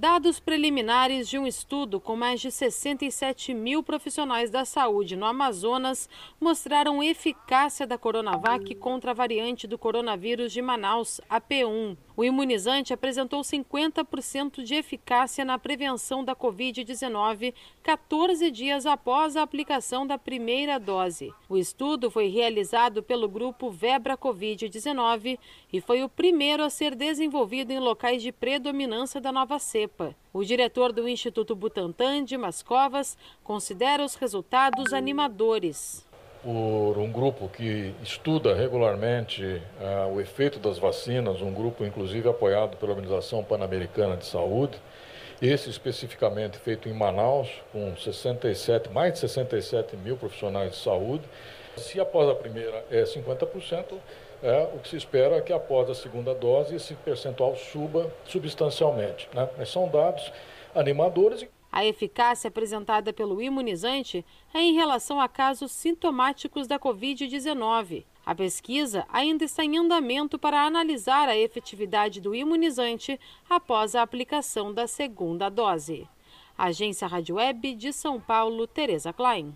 Dados preliminares de um estudo com mais de 67 mil profissionais da saúde no Amazonas mostraram eficácia da Coronavac contra a variante do coronavírus de Manaus, a P1. O imunizante apresentou 50% de eficácia na prevenção da Covid-19 14 dias após a aplicação da primeira dose. O estudo foi realizado pelo grupo Vebra Covid-19 e foi o primeiro a ser desenvolvido em locais de predominância da nova cepa. O diretor do Instituto Butantan, Dimas Covas, considera os resultados animadores por um grupo que estuda regularmente uh, o efeito das vacinas, um grupo inclusive apoiado pela Organização Pan-Americana de Saúde, esse especificamente feito em Manaus, com 67, mais de 67 mil profissionais de saúde. Se após a primeira é 50%, é, o que se espera é que após a segunda dose esse percentual suba substancialmente. Né? Mas são dados animadores. A eficácia apresentada pelo imunizante é em relação a casos sintomáticos da Covid-19. A pesquisa ainda está em andamento para analisar a efetividade do imunizante após a aplicação da segunda dose. Agência Rádio Web de São Paulo, Tereza Klein.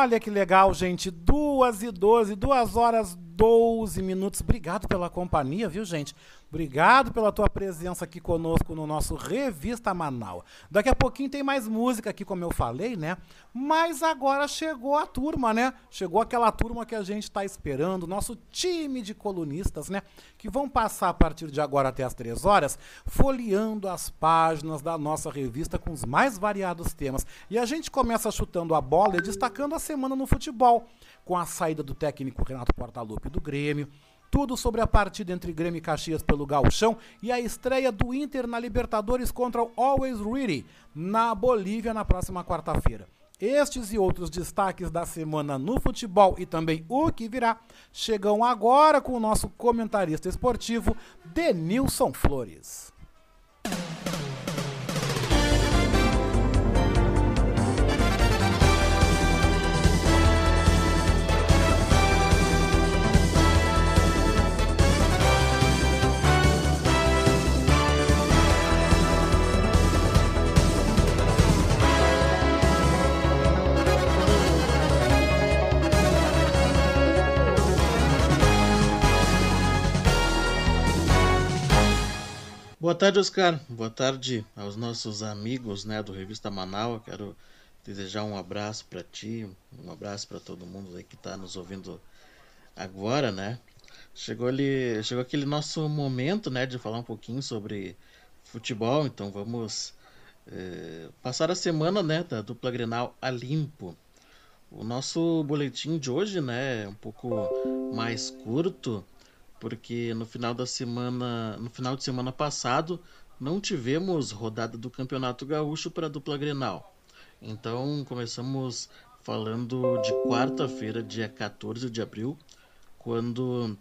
Olha que legal, gente. Duas e doze, duas horas 12 minutos. Obrigado pela companhia, viu, gente? Obrigado pela tua presença aqui conosco no nosso Revista Manaus. Daqui a pouquinho tem mais música aqui, como eu falei, né? Mas agora chegou a turma, né? Chegou aquela turma que a gente está esperando, nosso time de colunistas, né? Que vão passar a partir de agora até as três horas, folheando as páginas da nossa revista com os mais variados temas. E a gente começa chutando a bola e destacando a semana no futebol, com a saída do técnico Renato Portaluppi do Grêmio, tudo sobre a partida entre Grêmio e Caxias pelo Gauchão e a estreia do Inter na Libertadores contra o Always Ready na Bolívia na próxima quarta-feira. Estes e outros destaques da semana no futebol e também o que virá chegam agora com o nosso comentarista esportivo, Denilson Flores. Boa tarde, Oscar. Boa tarde aos nossos amigos né, do Revista Manaus. Quero desejar um abraço para ti, um abraço para todo mundo aí que está nos ouvindo agora, né? Chegou ali, chegou aquele nosso momento, né, de falar um pouquinho sobre futebol. Então vamos é, passar a semana, né, da dupla Grenal a limpo. O nosso boletim de hoje, né, é um pouco mais curto porque no final da semana, no final de semana passado, não tivemos rodada do Campeonato Gaúcho para a dupla Grenal. Então, começamos falando de quarta-feira, dia 14 de abril, quando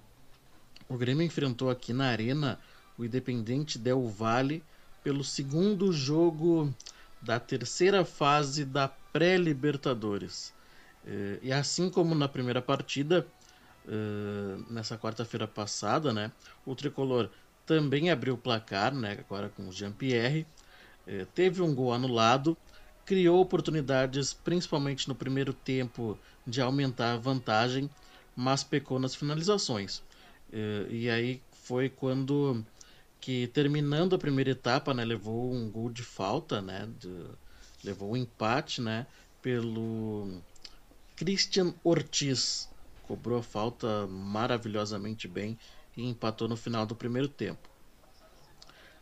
o Grêmio enfrentou aqui na Arena o Independente Del Valle pelo segundo jogo da terceira fase da pré-Libertadores. Eh, e assim como na primeira partida, uh, nessa quarta-feira passada, né? O tricolor também abriu o placar, né? Agora com o Jean-Pierre. Uh, teve um gol anulado, criou oportunidades, principalmente no primeiro tempo, de aumentar a vantagem, mas pecou nas finalizações. Uh, e aí foi quando que terminando a primeira etapa, né, levou um gol de falta, né, de, levou um empate, né, pelo Christian Ortiz. Cobrou a falta maravilhosamente bem e empatou no final do primeiro tempo.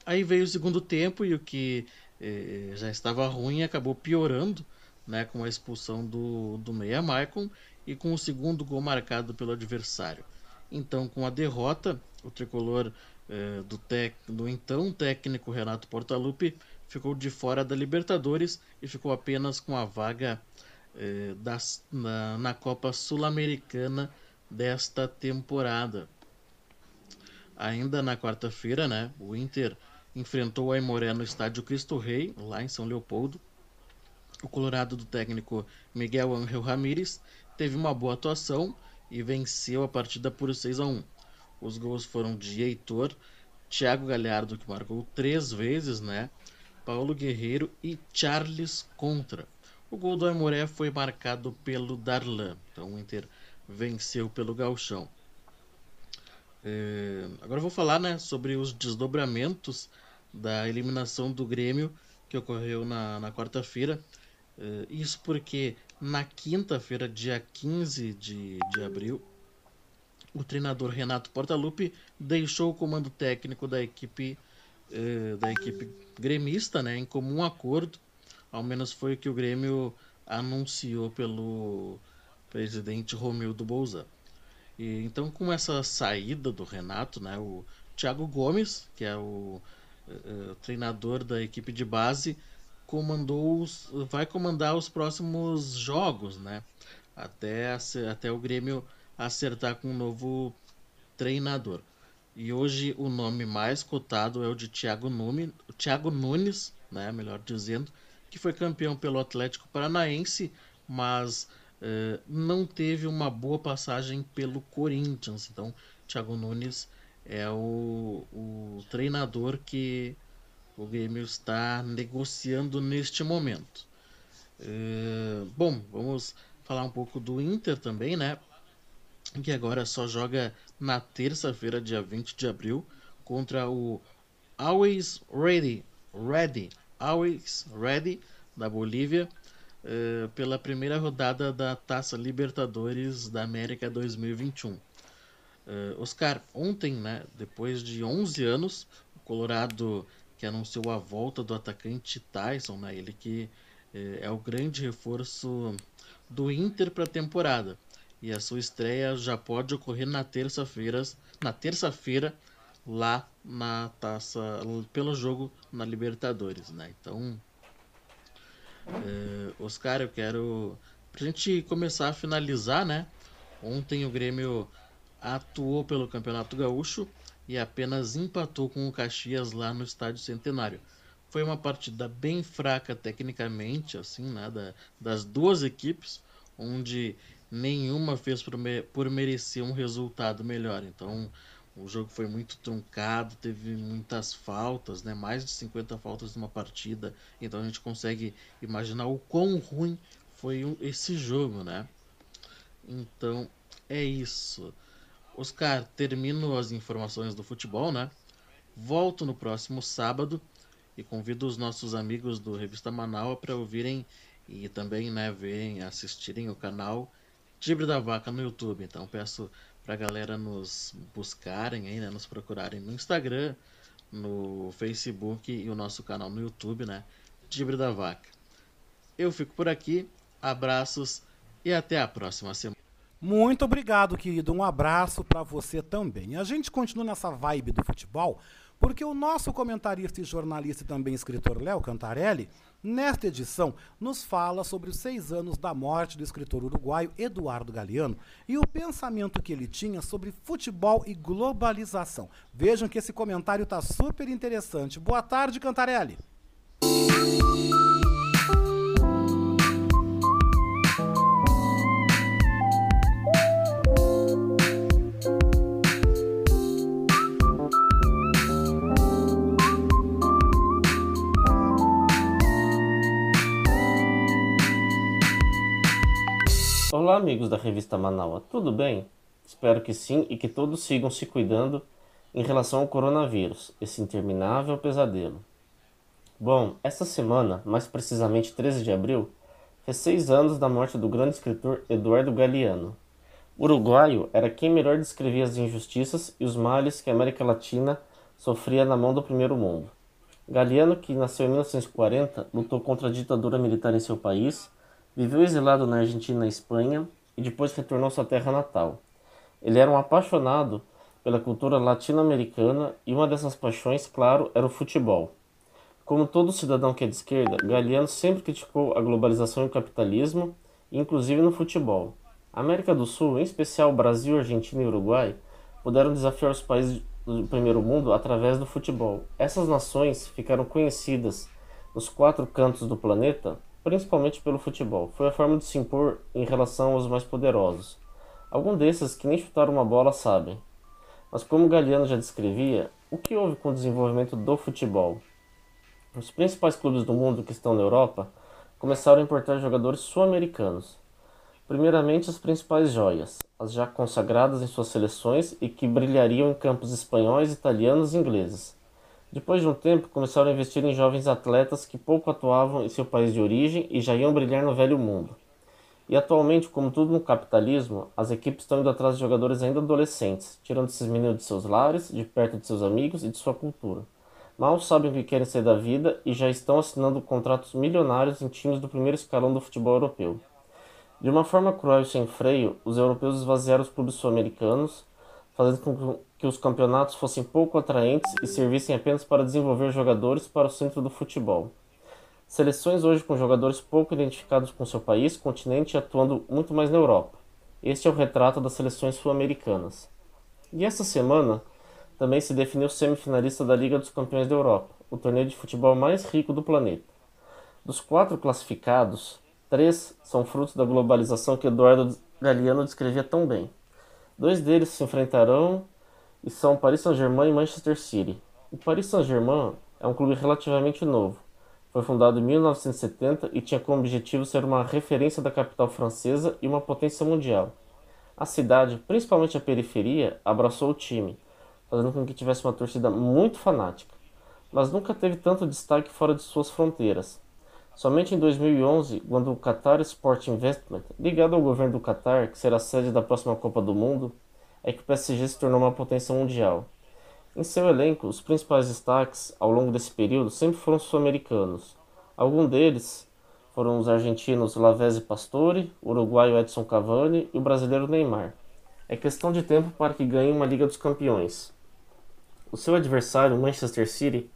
Aí veio o segundo tempo e o que eh, já estava ruim acabou piorando, né, com a expulsão do, do Meia Maicon e com o segundo gol marcado pelo adversário. Então, com a derrota, o tricolor eh, do, tec, do então técnico Renato Portaluppi ficou de fora da Libertadores e ficou apenas com a vaga eh, das, na, na Copa Sul-Americana desta temporada. Ainda na quarta-feira, né, o Inter enfrentou o Aimoré no estádio Cristo Rei, lá em São Leopoldo. O Colorado do técnico Miguel Ángel Ramírez teve uma boa atuação e venceu a partida por 6 a 1. Os gols foram de Heitor, Thiago Galhardo, que marcou três vezes, né? Paulo Guerreiro e Charles Contra. O gol do Aimoré foi marcado pelo Darlan. Então o Inter venceu pelo Galchão. É, agora vou falar né, sobre os desdobramentos da eliminação do Grêmio que ocorreu na, na quarta-feira. É, isso porque na quinta-feira, dia 15 de, de abril, o treinador Renato Portaluppi deixou o comando técnico da equipe eh, da equipe gremista, né, em comum acordo, ao menos foi o que o Grêmio anunciou pelo presidente Romildo Bolzan. E então com essa saída do Renato, né, o Thiago Gomes, que é o eh, treinador da equipe de base, comandou os, vai comandar os próximos jogos, né? Até, até o Grêmio acertar com um novo treinador. E hoje o nome mais cotado é o de Thiago, Nume, Thiago Nunes, né, melhor dizendo, que foi campeão pelo Atlético Paranaense, mas eh, não teve uma boa passagem pelo Corinthians. Então, Thiago Nunes é o, o treinador que o Grêmio está negociando neste momento. Eh, bom, vamos falar um pouco do Inter também, né? que agora só joga na terça-feira, dia 20 de abril, contra o Always Ready, Ready, Always Ready da Bolívia, uh, pela primeira rodada da Taça Libertadores da América 2021. Uh, eh, Oscar, ontem, né, depois de 11 anos, o Colorado que anunciou a volta do atacante Tyson, né, ele que uh, é o grande reforço do Inter para a temporada e a sua estreia já pode ocorrer na terça-feira, na terça-feira lá na taça pelo jogo na Libertadores, né? Então, é, Oscar, eu quero pra gente começar a finalizar, né? Ontem o Grêmio atuou pelo Campeonato Gaúcho e apenas empatou com o Caxias lá no Estádio Centenário. Foi uma partida bem fraca tecnicamente, assim, né, da, das duas equipes, onde nenhuma fez por, por merecer um resultado melhor. Então o jogo foi muito truncado, teve muitas faltas, né? mais de 50 faltas numa partida. Então a gente consegue imaginar o quão ruim foi esse jogo, né? Então é isso. Oscar, termino as informações do futebol, né? Volto no próximo sábado e convido os nossos amigos do Revista Manaus para ouvirem e também né, verem, assistirem o canal Tibre da Vaca no YouTube. Então peço pra galera nos buscarem aí, né? Nos procurarem no Instagram, no Facebook e o nosso canal no YouTube, né? Tibre da Vaca. Eu fico por aqui, abraços e até a próxima semana. Muito obrigado, querido. Um abraço para você também. A gente continua nessa vibe do futebol, porque o nosso comentarista e jornalista e também escritor Léo Cantarelli Nesta edição, nos fala sobre os seis anos da morte do escritor uruguaio Eduardo Galeano e o pensamento que ele tinha sobre futebol e globalização. Vejam que esse comentário está super interessante. Boa tarde, Cantarelli. Olá, amigos da revista Manaus, tudo bem? Espero que sim e que todos sigam se cuidando em relação ao coronavírus, esse interminável pesadelo. Bom, esta semana, mais precisamente 13 de abril, fez seis anos da morte do grande escritor Eduardo Galeano. O uruguaio era quem melhor descrevia as injustiças e os males que a América Latina sofria na mão do primeiro mundo. Galeano, que nasceu em 1940, lutou contra a ditadura militar em seu país, viveu exilado na Argentina e Espanha e depois retornou à sua terra natal. Ele era um apaixonado pela cultura latino-americana e uma dessas paixões, claro, era o futebol. Como todo cidadão que é de esquerda, Galeano sempre criticou a globalização e o capitalismo, inclusive no futebol. A América do Sul, em especial Brasil, Argentina e Uruguai, puderam desafiar os países do primeiro mundo através do futebol. Essas nações ficaram conhecidas nos quatro cantos do planeta, principalmente pelo futebol. Foi a forma de se impor em relação aos mais poderosos. Alguns desses que nem chutaram uma bola sabem. Mas como Galeano já descrevia, o que houve com o desenvolvimento do futebol? Os principais clubes do mundo que estão na Europa começaram a importar jogadores sul-americanos. Primeiramente as principais joias, as já consagradas em suas seleções e que brilhariam em campos espanhóis, italianos e ingleses. Depois de um tempo, começaram a investir em jovens atletas que pouco atuavam em seu país de origem e já iam brilhar no velho mundo. E atualmente, como tudo no capitalismo, as equipes estão indo atrás de jogadores ainda adolescentes, tirando esses meninos de seus lares, de perto de seus amigos e de sua cultura. Mal sabem o que querem ser da vida e já estão assinando contratos milionários em times do primeiro escalão do futebol europeu. De uma forma cruel e sem freio, os europeus esvaziaram os clubes sul-americanos, fazendo com que os campeonatos fossem pouco atraentes e servissem apenas para desenvolver jogadores para o centro do futebol. Seleções hoje com jogadores pouco identificados com seu país, continente e atuando muito mais na Europa. Este é o retrato das seleções sul-americanas. E esta semana, também se definiu semifinalista da Liga dos Campeões da Europa, o torneio de futebol mais rico do planeta. Dos quatro classificados, três são frutos da globalização que Eduardo Galeano descrevia tão bem. Dois deles se enfrentarão e são Paris Saint-Germain e Manchester City. O Paris Saint-Germain é um clube relativamente novo. Foi fundado em 1970 e tinha como objetivo ser uma referência da capital francesa e uma potência mundial. A cidade, principalmente a periferia, abraçou o time, fazendo com que tivesse uma torcida muito fanática, mas nunca teve tanto destaque fora de suas fronteiras. Somente em 2011, quando o Qatar Sport Investment, ligado ao governo do Qatar, que será sede da próxima Copa do Mundo, é que o PSG se tornou uma potência mundial. Em seu elenco, os principais destaques ao longo desse período sempre foram sul-americanos. Alguns deles foram os argentinos Lavezzi Pastore, o uruguaio Edson Cavani e o brasileiro Neymar. É questão de tempo para que ganhe uma Liga dos Campeões. O seu adversário, Manchester City,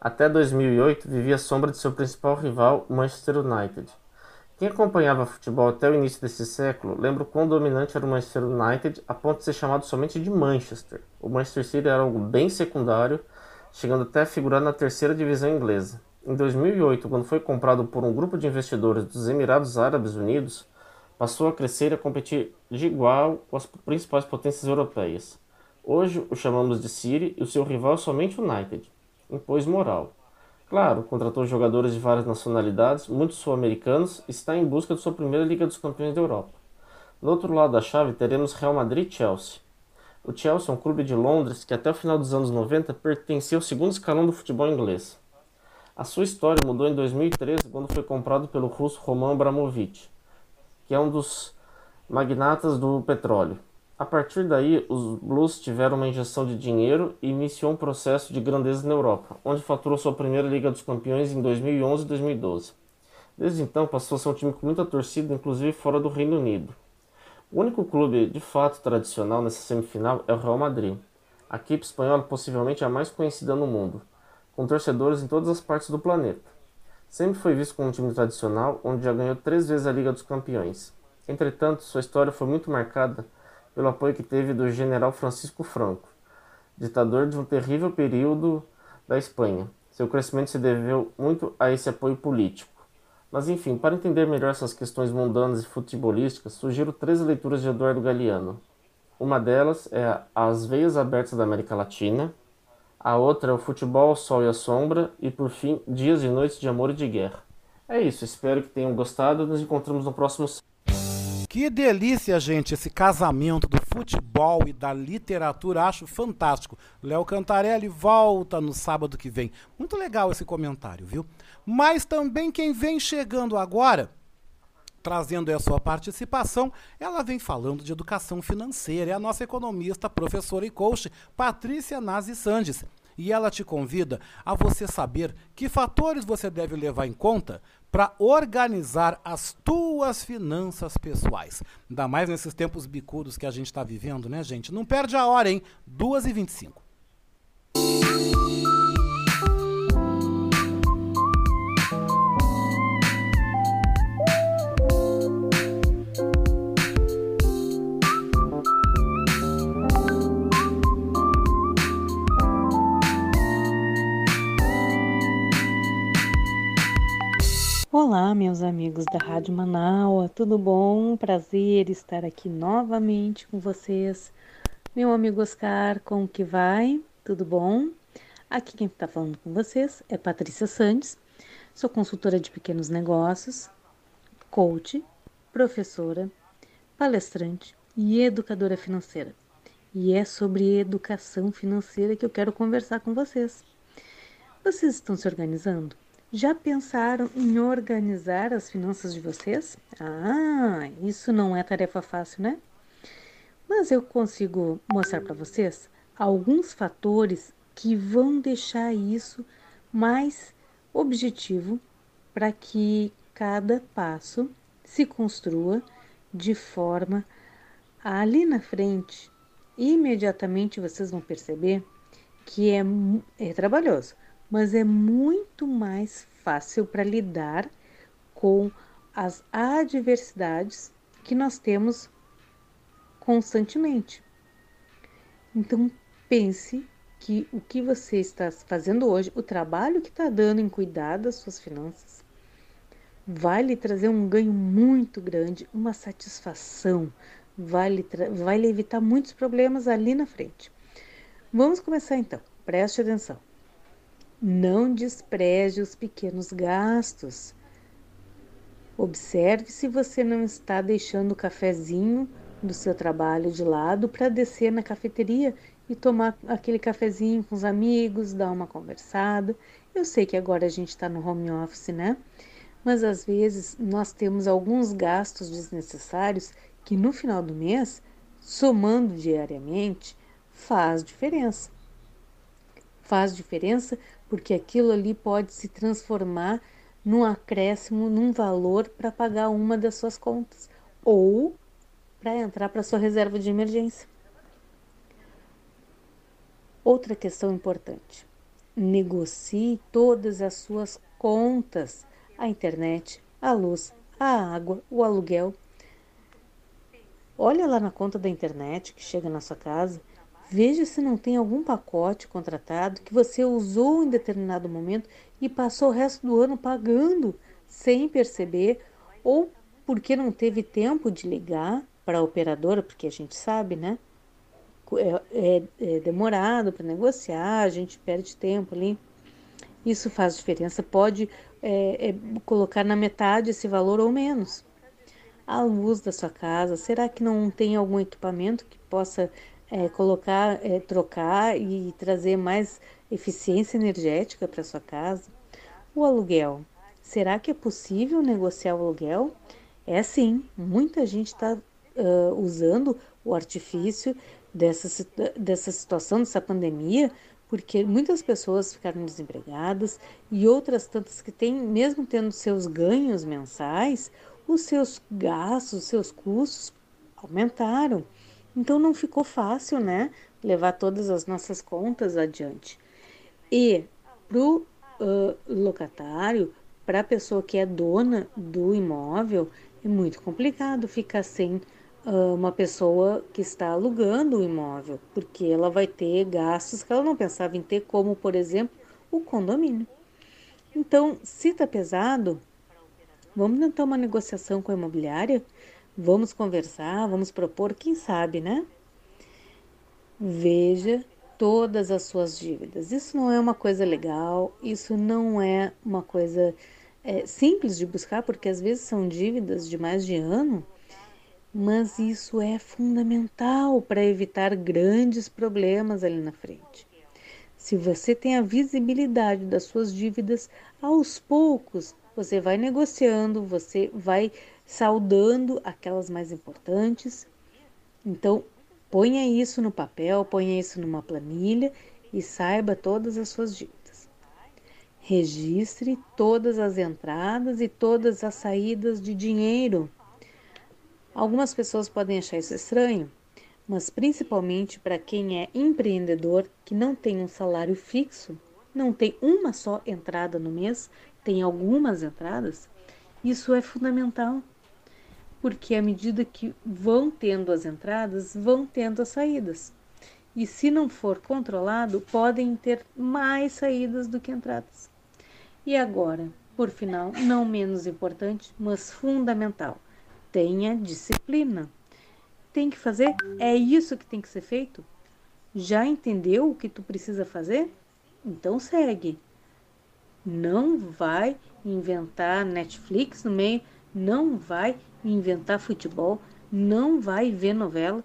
até 2008 vivia à sombra de seu principal rival, Manchester United. Quem acompanhava futebol até o início desse século lembra o quão dominante era o Manchester United a ponto de ser chamado somente de Manchester. O Manchester City era algo bem secundário, chegando até a figurar na terceira divisão inglesa. Em 2008, quando foi comprado por um grupo de investidores dos Emirados Árabes Unidos, passou a crescer e a competir de igual com as principais potências europeias. Hoje o chamamos de City e o seu rival é somente United. Impôs moral. Claro, contratou jogadores de várias nacionalidades, muitos sul-americanos, e está em busca de sua primeira Liga dos Campeões da Europa. No outro lado da chave teremos Real Madrid e Chelsea. O Chelsea é um clube de Londres que até o final dos anos 90 pertencia ao segundo escalão do futebol inglês. A sua história mudou em 2013 quando foi comprado pelo russo Roman Abramovich, que é um dos magnatas do petróleo. A partir daí, os Blues tiveram uma injeção de dinheiro e iniciou um processo de grandeza na Europa, onde faturou sua primeira Liga dos Campeões em 2011 e 2012. Desde então, passou a ser um time com muita torcida, inclusive fora do Reino Unido. O único clube de fato tradicional nessa semifinal é o Real Madrid. A equipe espanhola possivelmente é a mais conhecida no mundo, com torcedores em todas as partes do planeta. Sempre foi visto como um time tradicional, onde já ganhou três vezes a Liga dos Campeões. Entretanto, sua história foi muito marcada pelo apoio que teve do general Francisco Franco, ditador de um terrível período da Espanha. Seu crescimento se deveu muito a esse apoio político. Mas enfim, para entender melhor essas questões mundanas e futebolísticas, sugiro três leituras de Eduardo Galeano. Uma delas é As Veias Abertas da América Latina, a outra é o Futebol, o Sol e a Sombra, e por fim, Dias e Noites de Amor e de Guerra. É isso, espero que tenham gostado. Nos encontramos no próximo Que delícia, gente, esse casamento do futebol e da literatura. Acho fantástico. Léo Cantarelli volta no sábado que vem. Muito legal esse comentário, viu? Mas também quem vem chegando agora, trazendo a sua participação, ela vem falando de educação financeira. É a nossa economista, professora e coach, Patrícia Nazi Sandes e ela te convida a você saber que fatores você deve levar em conta para organizar as tuas finanças pessoais. Ainda mais nesses tempos bicudos que a gente está vivendo, né, gente? Não perde a hora, hein? 2h25. Olá, meus amigos da Rádio Manaua, tudo bom? Prazer estar aqui novamente com vocês. Meu amigo Oscar, como que vai? Tudo bom? Aqui quem está falando com vocês é Patrícia Santos, sou consultora de pequenos negócios, coach, professora, palestrante e educadora financeira. E é sobre educação financeira que eu quero conversar com vocês. Vocês estão se organizando? Já pensaram em organizar as finanças de vocês? Ah, isso não é tarefa fácil, né? Mas eu consigo mostrar para vocês alguns fatores que vão deixar isso mais objetivo para que cada passo se construa de forma ali na frente. Imediatamente vocês vão perceber que é, é trabalhoso, mas é muito mais fácil para lidar com as adversidades que nós temos constantemente. Então, pense que o que você está fazendo hoje, o trabalho que está dando em cuidar das suas finanças, vai lhe trazer um ganho muito grande, uma satisfação, vai lhe, vai lhe evitar muitos problemas ali na frente. Vamos começar então, preste atenção. Não despreze os pequenos gastos. Observe se você não está deixando o cafezinho do seu trabalho de lado para descer na cafeteria e tomar aquele cafezinho com os amigos, dar uma conversada. Eu sei que agora a gente está no home office, né? Mas às vezes nós temos alguns gastos desnecessários que no final do mês, somando diariamente, faz diferença. Faz diferença porque aquilo ali pode se transformar num acréscimo, num valor para pagar uma das suas contas ou para entrar para sua reserva de emergência. Outra questão importante: negocie todas as suas contas, a internet, a luz, a água, o aluguel. Olha lá na conta da internet que chega na sua casa Veja se não tem algum pacote contratado que você usou em determinado momento e passou o resto do ano pagando sem perceber, ou porque não teve tempo de ligar para a operadora, porque a gente sabe, né? É, é, é demorado para negociar, a gente perde tempo ali. Isso faz diferença. Pode é, é, colocar na metade esse valor ou menos. A luz da sua casa, será que não tem algum equipamento que possa é, colocar, é, trocar e trazer mais eficiência energética para sua casa. O aluguel. Será que é possível negociar o aluguel? É sim, muita gente está uh, usando o artifício dessa, dessa situação, dessa pandemia, porque muitas pessoas ficaram desempregadas e outras tantas que têm, mesmo tendo seus ganhos mensais, os seus gastos, os seus custos aumentaram. Então não ficou fácil, né, levar todas as nossas contas adiante. E para o uh, locatário, para a pessoa que é dona do imóvel, é muito complicado ficar sem uh, uma pessoa que está alugando o imóvel, porque ela vai ter gastos que ela não pensava em ter, como, por exemplo, o condomínio. Então, se está pesado, vamos tentar uma negociação com a imobiliária Vamos conversar, vamos propor, quem sabe, né? Veja todas as suas dívidas. Isso não é uma coisa legal, isso não é uma coisa é, simples de buscar, porque às vezes são dívidas de mais de ano mas isso é fundamental para evitar grandes problemas ali na frente. Se você tem a visibilidade das suas dívidas, aos poucos você vai negociando, você vai saudando aquelas mais importantes. Então, ponha isso no papel, ponha isso numa planilha e saiba todas as suas dívidas. Registre todas as entradas e todas as saídas de dinheiro. Algumas pessoas podem achar isso estranho, mas principalmente para quem é empreendedor que não tem um salário fixo, não tem uma só entrada no mês, tem algumas entradas, isso é fundamental. Porque à medida que vão tendo as entradas, vão tendo as saídas. E se não for controlado, podem ter mais saídas do que entradas. E agora, por final, não menos importante, mas fundamental, tenha disciplina. Tem que fazer? É isso que tem que ser feito? Já entendeu o que tu precisa fazer? Então segue. Não vai inventar Netflix no meio, não vai inventar futebol, não vai ver novela.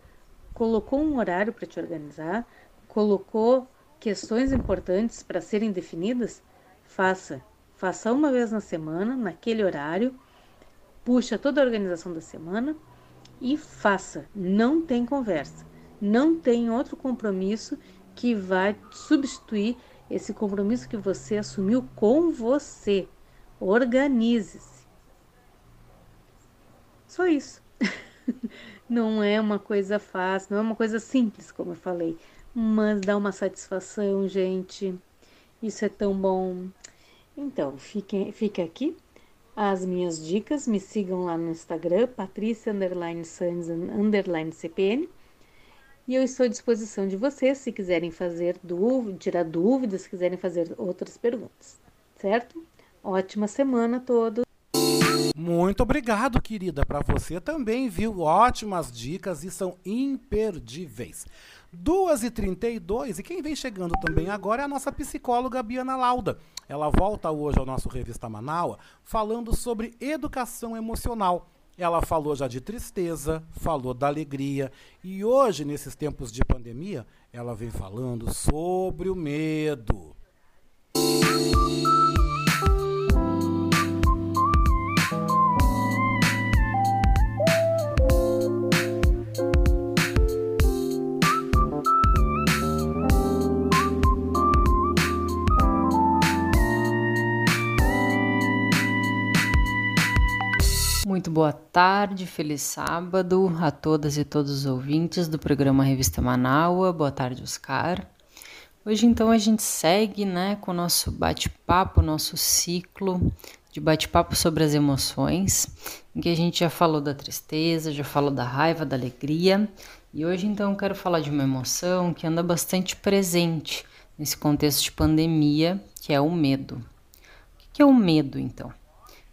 Colocou um horário para te organizar, colocou questões importantes para serem definidas, faça. Faça uma vez na semana, naquele horário, puxa toda a organização da semana e faça. Não tem conversa. Não tem outro compromisso que vai substituir esse compromisso que você assumiu com você. Organize-se. Só isso. não é uma coisa fácil, não é uma coisa simples, como eu falei, mas dá uma satisfação, gente. Isso é tão bom. Então, fique, fique aqui as minhas dicas. Me sigam lá no Instagram, Patrícia. E eu estou à disposição de vocês se quiserem fazer dúvida, tirar dúvidas, se quiserem fazer outras perguntas. Certo? Ótima semana a todos. Muito obrigado, querida. Para você também, viu? Ótimas dicas e são imperdíveis. 2h32 e quem vem chegando também agora é a nossa psicóloga Biana Lauda. Ela volta hoje ao nosso Revista Manaua falando sobre educação emocional. Ela falou já de tristeza, falou da alegria e hoje, nesses tempos de pandemia, ela vem falando sobre o medo. Tarde, feliz sábado a todas e todos os ouvintes do programa Revista Manaua. Boa tarde, Oscar. Hoje então a gente segue, né, com o nosso bate-papo, nosso ciclo de bate-papo sobre as emoções, em que a gente já falou da tristeza, já falou da raiva, da alegria, e hoje então eu quero falar de uma emoção que anda bastante presente nesse contexto de pandemia, que é o medo. O que é o medo, então?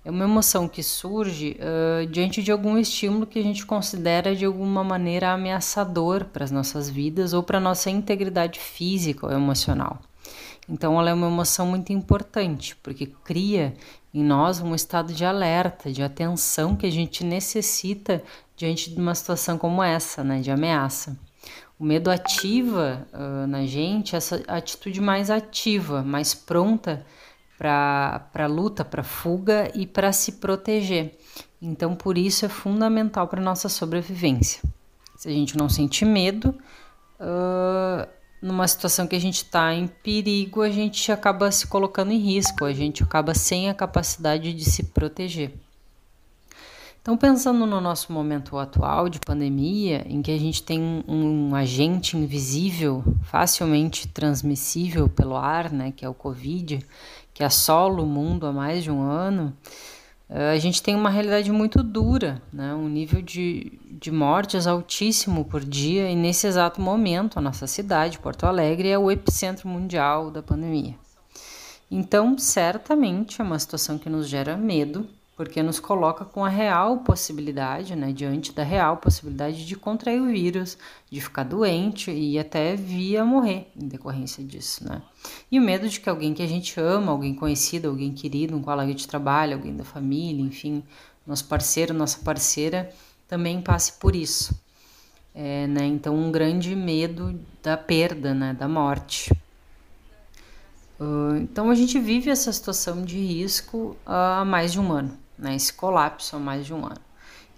É uma emoção que surge uh, diante de algum estímulo que a gente considera de alguma maneira ameaçador para as nossas vidas ou para a nossa integridade física ou emocional. Então, ela é uma emoção muito importante, porque cria em nós um estado de alerta, de atenção que a gente necessita diante de uma situação como essa, né, de ameaça. O medo ativa uh, na gente essa atitude mais ativa, mais pronta para luta, para fuga e para se proteger. Então, por isso é fundamental para nossa sobrevivência. Se a gente não sentir medo, uh, numa situação que a gente está em perigo, a gente acaba se colocando em risco, a gente acaba sem a capacidade de se proteger. Então, pensando no nosso momento atual de pandemia, em que a gente tem um, um agente invisível, facilmente transmissível pelo ar, né, que é o Covid, que assola o mundo há mais de um ano, eh, a gente tem uma realidade muito dura, né? um nível de, de mortes altíssimo por dia, e nesse exato momento a nossa cidade, Porto Alegre, é o epicentro mundial da pandemia. Então, certamente é uma situação que nos gera medo, porque nos coloca com a real possibilidade, né, diante da real possibilidade de contrair o vírus, de ficar doente e até via morrer em decorrência disso, né? E o medo de que alguém que a gente ama, alguém conhecido, alguém querido, um colega de trabalho, alguém da família, enfim, nosso parceiro, nossa parceira, também passe por isso. É, né? Então, um grande medo da perda, né? da morte. Uh, então, a gente vive essa situação de risco há mais de um ano, né? esse colapso há mais de um ano.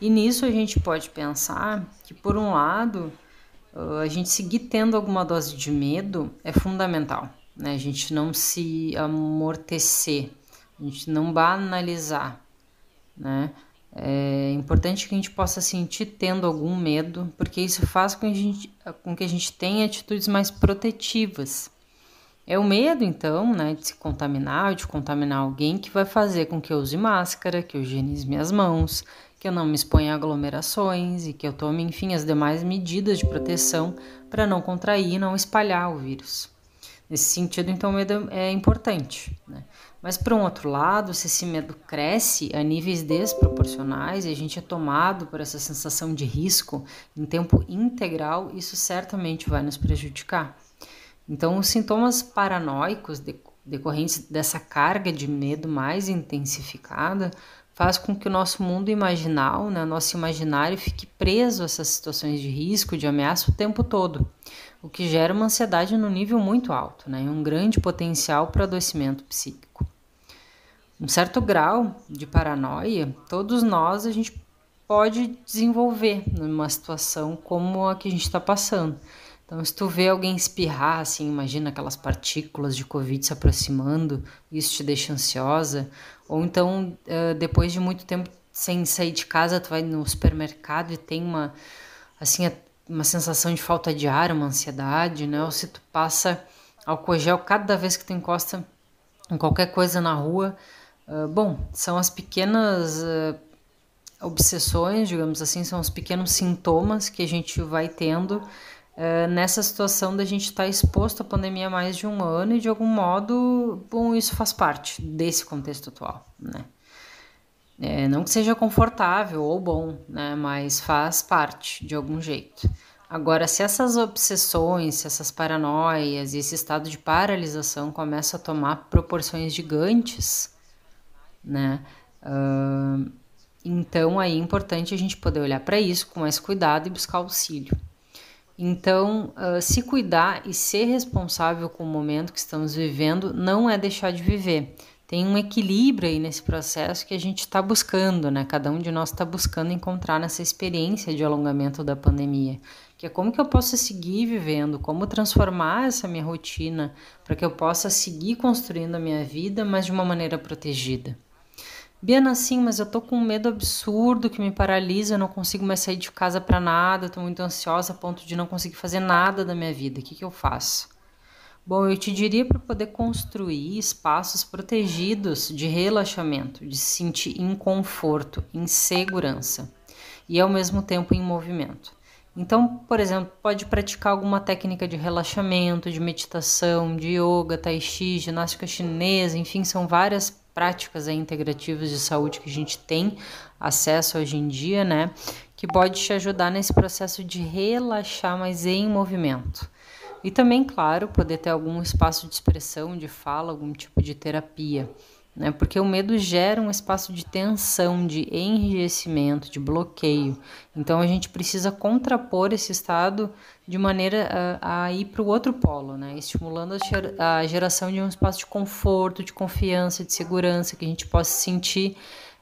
E nisso a gente pode pensar que, por um lado, a gente seguir tendo alguma dose de medo é fundamental, né? a gente não se amortecer, a gente não banalizar, né? É importante que a gente possa sentir tendo algum medo, porque isso faz com que a gente, com que a gente tenha atitudes mais protetivas. É o medo, então, né, de se contaminar de contaminar alguém que vai fazer com que eu use máscara, que eu higienize minhas mãos, que eu não me exponha a aglomerações e que eu tome, enfim, as demais medidas de proteção para não contrair e não espalhar o vírus. Nesse sentido, então, o medo é importante. Né? Mas, por um outro lado, se esse medo cresce a níveis desproporcionais e a gente é tomado por essa sensação de risco em tempo integral, isso certamente vai nos prejudicar. Então, os sintomas paranoicos decorrentes dessa carga de medo mais intensificada faz com que o nosso mundo imaginal, né, nosso imaginário, fique preso a essas situações de risco, de ameaça o tempo todo, o que gera uma ansiedade no nível muito alto, né, e um grande potencial para adoecimento psíquico um certo grau de paranoia, todos nós a gente pode desenvolver numa situação como a que a gente está passando. Então, se tu vê alguém espirrar, assim, imagina aquelas partículas de Covid se aproximando, isso te deixa ansiosa. Ou então, depois de muito tempo sem sair de casa, tu vai no supermercado e tem uma, assim, uma sensação de falta de ar, uma ansiedade, né? Ou se tu passa álcool gel cada vez que tu encosta em qualquer coisa na rua, ah, bom, são as pequenas uh, obsessões, digamos assim, são os pequenos sintomas que a gente vai tendo uh, nessa situação da gente estar tá exposto à pandemia há mais de um ano e de algum modo, bom, isso faz parte desse contexto atual, né? É, não que seja confortável ou bom, né? Mas faz parte de algum jeito. Agora, se essas obsessões, se essas paranoias e esse estado de paralisação começam a tomar proporções gigantes, né? Uh, então aí é importante a gente poder olhar para isso com mais cuidado e buscar auxílio. Então, uh, se cuidar e ser responsável com o momento que estamos vivendo não é deixar de viver. Tem um equilíbrio aí nesse processo que a gente está buscando, né? Cada um de nós está buscando encontrar nessa experiência de alongamento da pandemia, que é como que eu posso seguir vivendo, como transformar essa minha rotina para que eu possa seguir construindo a minha vida, mas de uma maneira protegida. Biana, sim, mas eu tô com um medo absurdo que me paralisa, eu não consigo mais sair de casa para nada, tô muito ansiosa a ponto de não conseguir fazer nada da minha vida. O que, que eu faço? Bom, eu te diria para poder construir espaços protegidos de relaxamento, de se sentir em conforto, em segurança e ao mesmo tempo em movimento. Então, por exemplo, pode praticar alguma técnica de relaxamento, de meditação, de yoga, tai chi, ginástica chinesa, enfim, são várias práticas integrativas de saúde que a gente tem acesso hoje em dia, né? Que pode te ajudar nesse processo de relaxar, mas em movimento. E também, claro, poder ter algum espaço de expressão, de fala, algum tipo de terapia né? Porque o medo gera um espaço de tensão, de enrijecimento, de bloqueio. Então a gente precisa contrapor esse estado de maneira a, a ir para o outro polo, né? Estimulando a geração de um espaço de conforto, de confiança, de segurança, que a gente possa sentir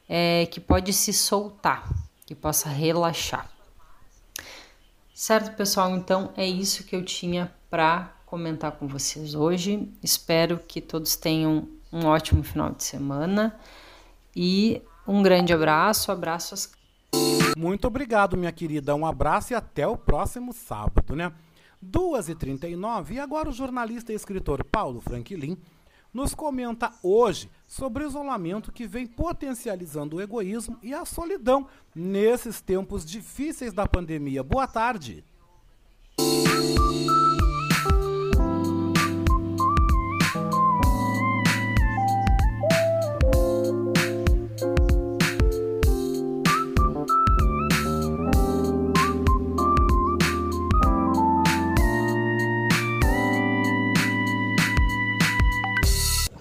é, que pode se soltar, que possa relaxar. Certo, pessoal? Então é isso que eu tinha para comentar com vocês hoje. Espero que todos tenham um ótimo final de semana e um grande abraço, abraços. Muito obrigado, minha querida. Um abraço e até o próximo sábado, né? 2h39 e agora o jornalista e escritor Paulo Franklin nos comenta hoje sobre o isolamento que vem potencializando o egoísmo e a solidão nesses tempos difíceis da pandemia. Boa tarde.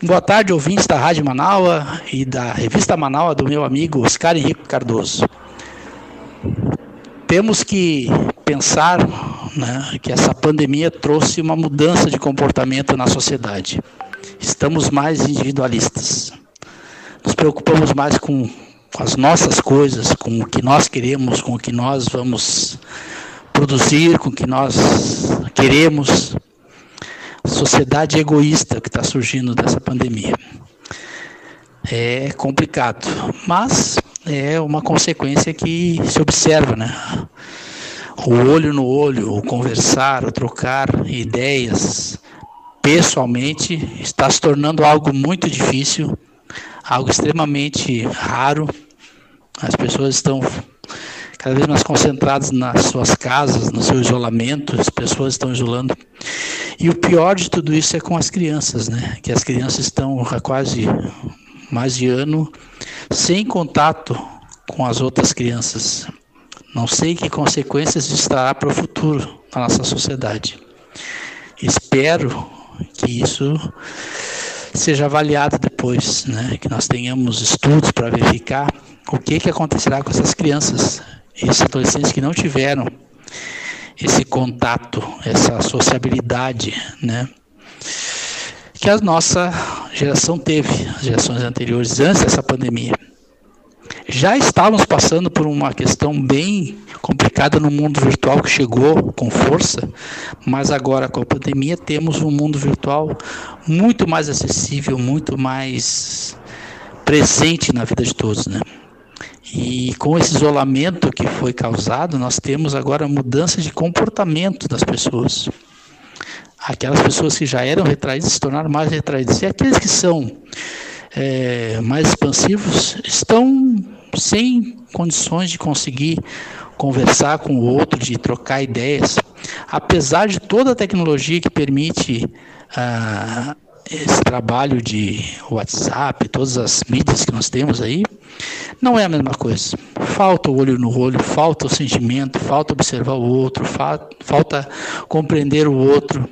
Boa tarde, ouvintes da Rádio Manaua e da revista Manaua do meu amigo Oscar Henrique Cardoso. temos que pensar né, que essa pandemia trouxe uma mudança de comportamento na sociedade. Estamos mais individualistas. Nos preocupamos mais com, com as nossas coisas, com o que nós queremos, com o que nós vamos produzir, com o que nós queremos. Sociedade egoísta que está surgindo dessa pandemia. É complicado, mas é uma consequência que se observa, né? O olho no olho, o conversar, o trocar ideias pessoalmente está se tornando algo muito difícil, algo extremamente raro. As pessoas estão cada vez mais concentradas nas suas casas, no seu isolamento, as pessoas estão isolando. E o pior de tudo isso é com as crianças, né? Que as crianças estão há quase mais de ano sem contato com as outras crianças. Não sei que consequências isso trará para o futuro da nossa sociedade. Espero que isso seja avaliado depois, né? que nós tenhamos estudos para verificar o que, que acontecerá com essas crianças, esses adolescentes que não tiveram esse contato, essa sociabilidade, né? que a nossa geração teve, as gerações anteriores, antes dessa pandemia. Já estávamos passando por uma questão bem complicada no mundo virtual que chegou com força, mas agora com a pandemia temos um mundo virtual muito mais acessível, muito mais presente na vida de todos, né? E com esse isolamento que foi causado, nós temos agora mudança de comportamento das pessoas aquelas pessoas que já eram retraídas se tornaram mais retraídas. E aqueles que são é, mais expansivos estão sem condições de conseguir conversar com o outro, de trocar ideias. Apesar de toda a tecnologia que permite ah, esse trabalho de WhatsApp, todas as mídias que nós temos aí, não é a mesma coisa. Falta o olho no olho, falta o sentimento, falta observar o outro, falta compreender o outro.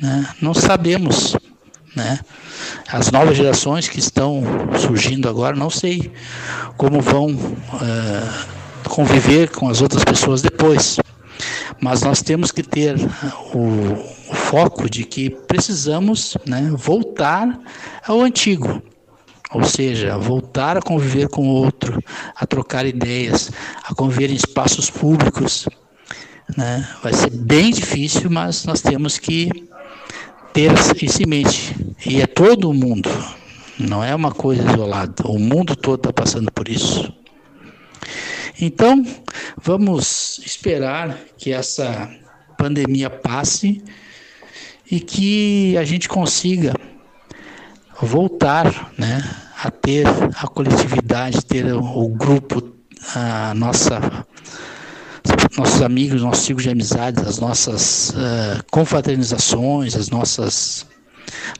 Né? Não sabemos. Né? As novas gerações que estão surgindo agora, não sei como vão uh, conviver com as outras pessoas depois. Mas nós temos que ter o foco de que precisamos né, voltar ao antigo, ou seja, voltar a conviver com o outro, a trocar ideias, a conviver em espaços públicos. Né? Vai ser bem difícil, mas nós temos que ter isso em mente. E é todo o mundo, não é uma coisa isolada. O mundo todo está passando por isso. Então, vamos esperar que essa pandemia passe e que a gente consiga voltar né, a ter a coletividade, ter o grupo, a nossa nossos amigos, nossos ciclos de amizades, as nossas uh, confraternizações, as nossas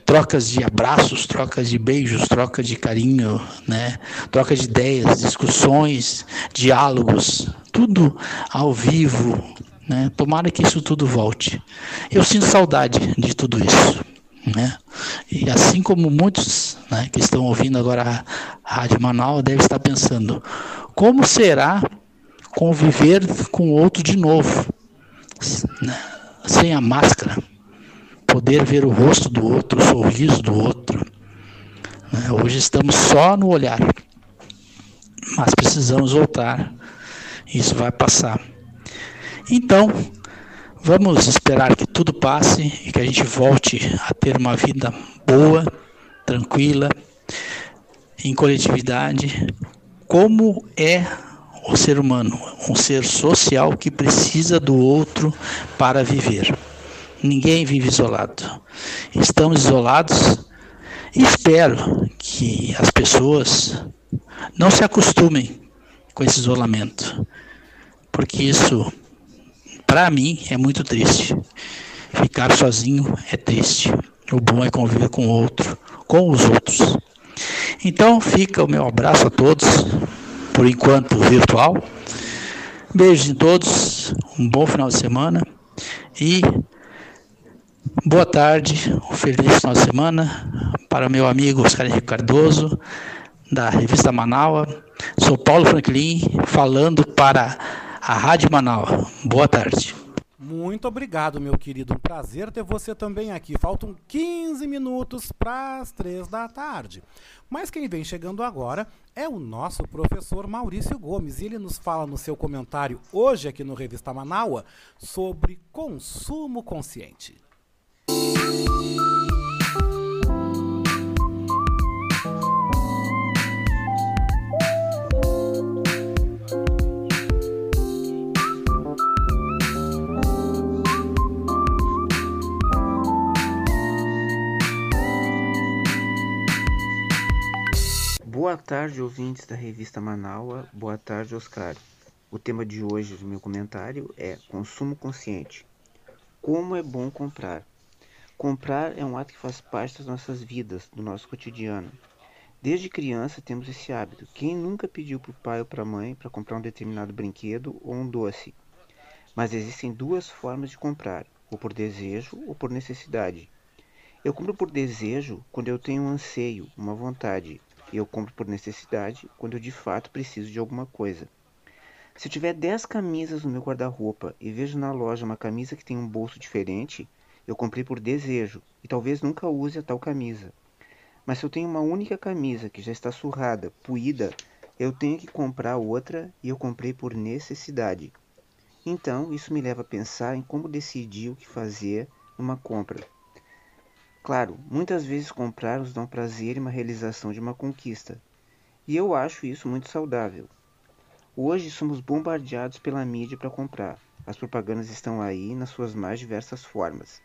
trocas de abraços, trocas de beijos, troca de carinho, né? troca de ideias, discussões, diálogos, tudo ao vivo. Né? Tomara que isso tudo volte. Eu sinto saudade de tudo isso. Né? E assim como muitos né, que estão ouvindo agora a Rádio Manaus devem estar pensando, como será conviver com outro de novo, né? sem a máscara, poder ver o rosto do outro, o sorriso do outro. Né? Hoje estamos só no olhar, mas precisamos voltar. Isso vai passar. Então, vamos esperar que tudo passe e que a gente volte a ter uma vida boa, tranquila, em coletividade, como é o ser humano, um ser social que precisa do outro para viver. Ninguém vive isolado. Estamos isolados espero que as pessoas não se acostumem com esse isolamento, porque isso, para mim, é muito triste. Ficar sozinho é triste. O bom é conviver com o outro, com os outros. Então fica o meu abraço a todos por enquanto virtual. Beijos em todos, um bom final de semana e boa tarde, um feliz final de semana para meu amigo Oscar Henrique Cardoso, da revista Manaus. Sou Paulo Franklin, falando para a Rádio Manaus. Boa tarde. Muito obrigado, meu querido. Um prazer ter você também aqui. Faltam 15 minutos para as 3 da tarde. Mas quem vem chegando agora é o nosso professor Maurício Gomes. E ele nos fala no seu comentário hoje aqui no Revista Manaua sobre consumo consciente. Boa tarde, ouvintes da revista Manaua. Boa tarde, Oscar. O tema de hoje do meu comentário é consumo consciente. Como é bom comprar? Comprar é um ato que faz parte das nossas vidas, do nosso cotidiano. Desde criança temos esse hábito. Quem nunca pediu para o pai ou para a mãe para comprar um determinado brinquedo ou um doce? Mas existem duas formas de comprar: ou por desejo ou por necessidade. Eu compro por desejo quando eu tenho um anseio, uma vontade, eu compro por necessidade quando eu de fato preciso de alguma coisa. Se eu tiver 10 camisas no meu guarda-roupa e vejo na loja uma camisa que tem um bolso diferente, eu comprei por desejo e talvez nunca use a tal camisa. Mas se eu tenho uma única camisa que já está surrada, puída, eu tenho que comprar outra e eu comprei por necessidade. Então, isso me leva a pensar em como decidir o que fazer numa compra. Claro, muitas vezes comprar nos dá um prazer e uma realização de uma conquista. E eu acho isso muito saudável. Hoje somos bombardeados pela mídia para comprar. As propagandas estão aí nas suas mais diversas formas.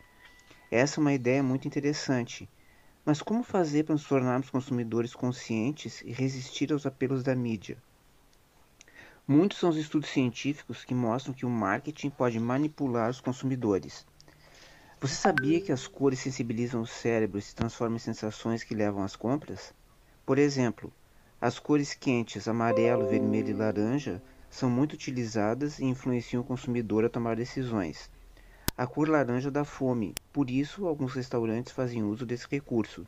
Essa é uma ideia muito interessante. Mas como fazer para nos tornarmos consumidores conscientes e resistir aos apelos da mídia? Muitos são os estudos científicos que mostram que o marketing pode manipular os consumidores. Você sabia que as cores sensibilizam o cérebro e se transformam em sensações que levam às compras? Por exemplo, as cores quentes amarelo, vermelho e laranja são muito utilizadas e influenciam o consumidor a tomar decisões. A cor laranja dá fome, por isso alguns restaurantes fazem uso desse recurso.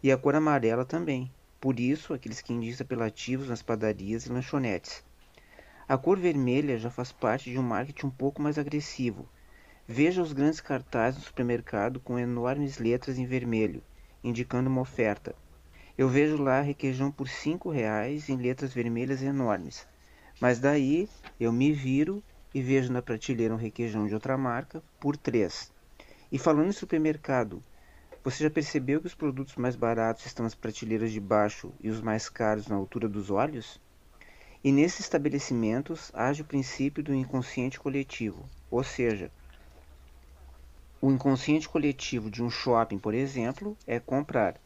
E a cor amarela também, por isso aqueles que indicam apelativos nas padarias e lanchonetes. A cor vermelha já faz parte de um marketing um pouco mais agressivo, Veja os grandes cartazes no supermercado com enormes letras em vermelho, indicando uma oferta. Eu vejo lá requeijão por cinco reais em letras vermelhas enormes. Mas daí eu me viro e vejo na prateleira um requeijão de outra marca por três. E falando em supermercado, você já percebeu que os produtos mais baratos estão nas prateleiras de baixo e os mais caros na altura dos olhos? E nesses estabelecimentos age o princípio do inconsciente coletivo, ou seja, o inconsciente coletivo de um shopping, por exemplo, é comprar.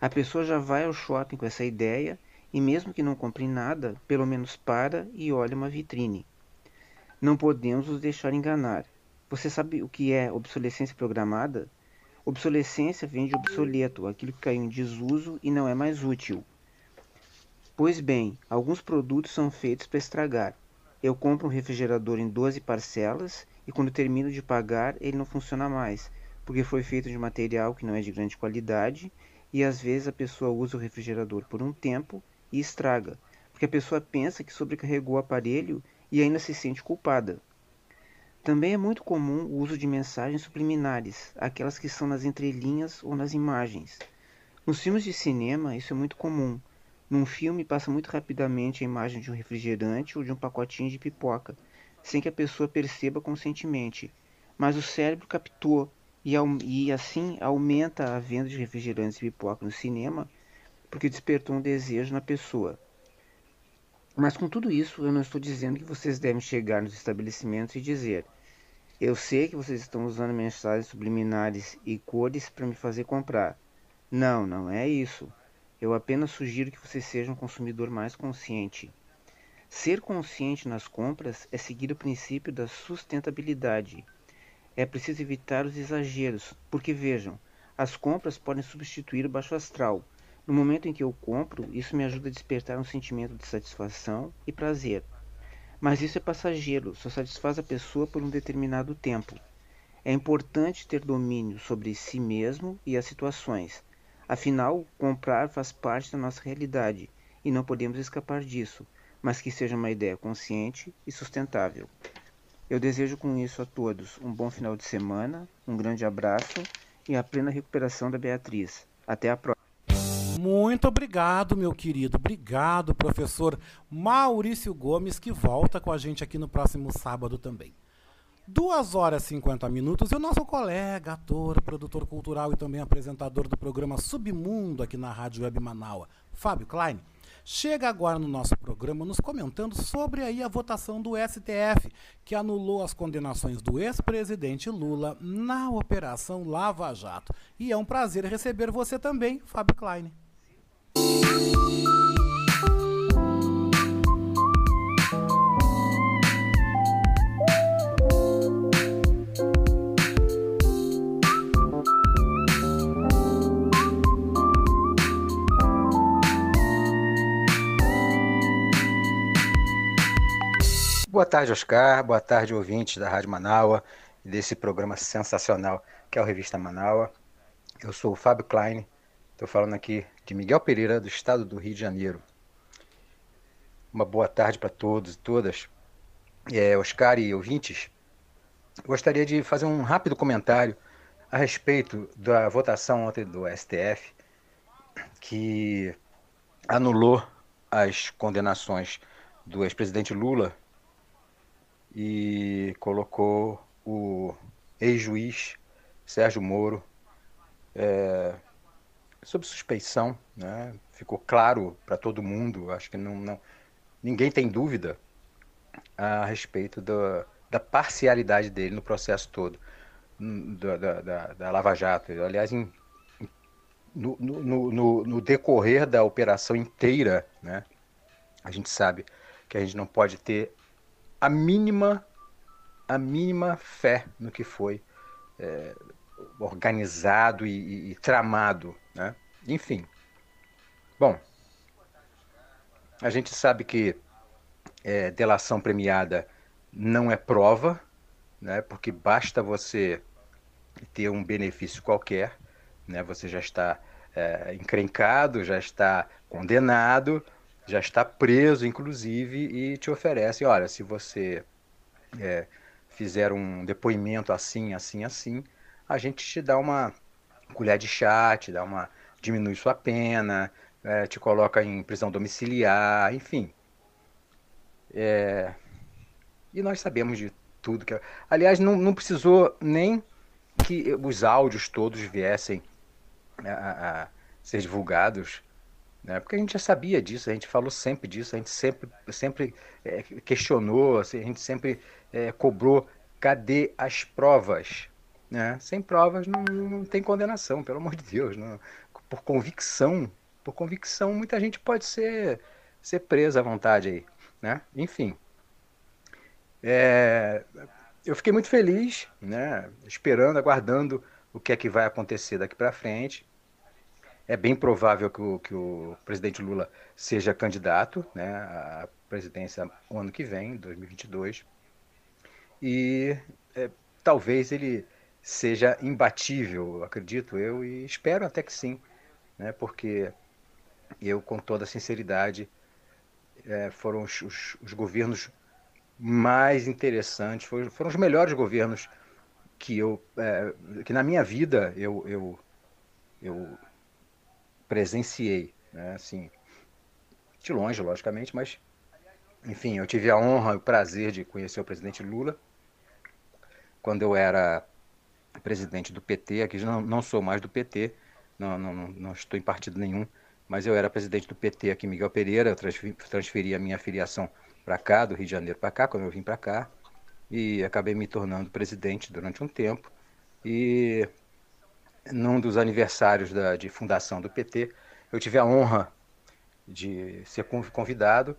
A pessoa já vai ao shopping com essa ideia e, mesmo que não compre nada, pelo menos para e olha uma vitrine. Não podemos nos deixar enganar. Você sabe o que é obsolescência programada? Obsolescência vem de obsoleto, aquilo que caiu em desuso e não é mais útil. Pois bem, alguns produtos são feitos para estragar. Eu compro um refrigerador em 12 parcelas e quando termino de pagar ele não funciona mais, porque foi feito de material que não é de grande qualidade e às vezes a pessoa usa o refrigerador por um tempo e estraga, porque a pessoa pensa que sobrecarregou o aparelho e ainda se sente culpada. Também é muito comum o uso de mensagens subliminares, aquelas que são nas entrelinhas ou nas imagens. Nos filmes de cinema, isso é muito comum. Num filme passa muito rapidamente a imagem de um refrigerante ou de um pacotinho de pipoca, sem que a pessoa perceba conscientemente. Mas o cérebro captou e, e assim aumenta a venda de refrigerantes e pipoca no cinema porque despertou um desejo na pessoa. Mas com tudo isso, eu não estou dizendo que vocês devem chegar nos estabelecimentos e dizer: Eu sei que vocês estão usando mensagens subliminares e cores para me fazer comprar. Não, não é isso. Eu apenas sugiro que você seja um consumidor mais consciente. Ser consciente nas compras é seguir o princípio da sustentabilidade. É preciso evitar os exageros, porque vejam, as compras podem substituir o baixo astral. No momento em que eu compro, isso me ajuda a despertar um sentimento de satisfação e prazer. Mas isso é passageiro, só satisfaz a pessoa por um determinado tempo. É importante ter domínio sobre si mesmo e as situações. Afinal, comprar faz parte da nossa realidade e não podemos escapar disso mas que seja uma ideia consciente e sustentável. Eu desejo com isso a todos um bom final de semana, um grande abraço e a plena recuperação da Beatriz. Até a próxima. Muito obrigado, meu querido. Obrigado, professor Maurício Gomes, que volta com a gente aqui no próximo sábado também. Duas horas e 50 minutos e o nosso colega, ator, produtor cultural e também apresentador do programa Submundo aqui na Rádio Web Manaua, Fábio Klein, chega agora no nosso programa nos comentando sobre aí a votação do STF, que anulou as condenações do ex-presidente Lula na Operação Lava Jato. E é um prazer receber você também, Fábio Klein. Boa tarde, Oscar. Boa tarde, ouvintes da Rádio Manaua e desse programa sensacional que é o Revista Manaua. Eu sou o Fábio Klein, estou falando aqui de Miguel Pereira, do estado do Rio de Janeiro. Uma boa tarde para todos e todas. É, Oscar e ouvintes, gostaria de fazer um rápido comentário a respeito da votação ontem do STF que anulou as condenações do ex-presidente Lula e colocou o ex-juiz Sérgio Moro é, sob suspeição, né? ficou claro para todo mundo, acho que não, não, ninguém tem dúvida a respeito do, da parcialidade dele no processo todo, hum, da, da, da Lava Jato. Aliás, em, no, no, no, no, decorrer da operação inteira, né, a gente sabe que a gente não pode ter a mínima, a mínima fé no que foi é, organizado e, e, e, tramado, né? Enfim, bom, a gente sabe que é, delação premiada não é prova, né? Porque basta você ter um benefício qualquer, né? Você já está é, encrencado, já está condenado, já está preso, inclusive, e te oferece, olha, se você é, fizer um depoimento assim, assim, assim, a gente te dá uma colher de chá, te dá uma diminui sua pena, é, te coloca em prisão domiciliar, enfim. É, e nós sabemos de tudo que. Aliás, não, não precisou nem que os áudios todos viessem a, a ser divulgados né? Porque a gente já sabia disso, a gente falou sempre disso, a gente sempre, sempre é, questionou, assim, a gente sempre é, cobrou cadê as provas? Né? Sem provas não, não tem condenação, pelo amor de Deus. Não. Por convicção, por convicção, muita gente pode ser, ser presa à vontade aí. Né? Enfim. É, eu fiquei muito feliz, né? esperando, aguardando o que é que vai acontecer daqui para frente é bem provável que o, que o presidente Lula seja candidato né, à presidência no ano que vem, 2022. E é, talvez ele seja imbatível, acredito eu, e espero até que sim, né, porque eu, com toda sinceridade, é, foram os, os, os, governos mais interessantes, foram, foram, os melhores governos que eu, é, que na minha vida eu, eu, eu presenciei, né? Assim, de longe, logicamente, mas enfim, eu tive a honra e o prazer de conhecer o presidente Lula quando eu era presidente do PT, aqui não, não sou mais do PT, não, não, não estou em partido nenhum, mas eu era presidente do PT aqui Miguel Pereira, eu transferi, transferi a minha filiação para cá, do Rio de Janeiro para cá, quando eu vim para cá, e acabei me tornando presidente durante um tempo. E num dos aniversários da, de fundação do PT, eu tive a honra de ser convidado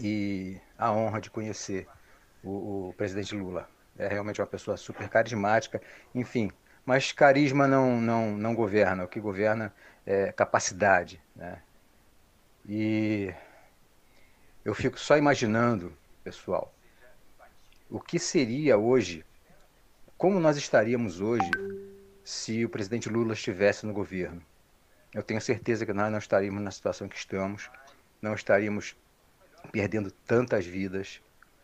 e a honra de conhecer o, o, presidente Lula. É realmente uma pessoa super carismática, enfim. Mas carisma não, não, não governa, o que governa é capacidade. Né? E eu fico só imaginando, pessoal, o que seria hoje, como nós estaríamos hoje se o presidente Lula estivesse no governo. Eu tenho certeza que nós não estaríamos na situação que estamos, não estaríamos perdendo tantas vidas,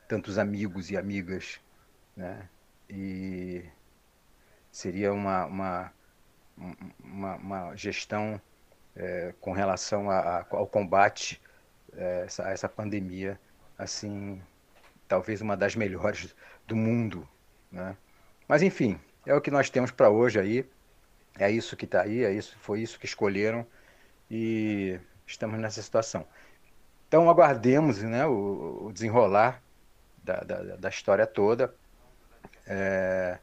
tantos amigos e amigas, né? E seria uma, uma, uma, uma gestão é, com relação a, a, ao combate é, essa, a essa pandemia, assim, talvez uma das melhores do mundo, né? Mas enfim, é o que nós temos para hoje aí. É isso que está aí, é isso, foi isso que escolheram e estamos nessa situação. Então aguardemos né, o, o desenrolar da, da, da, história toda. É,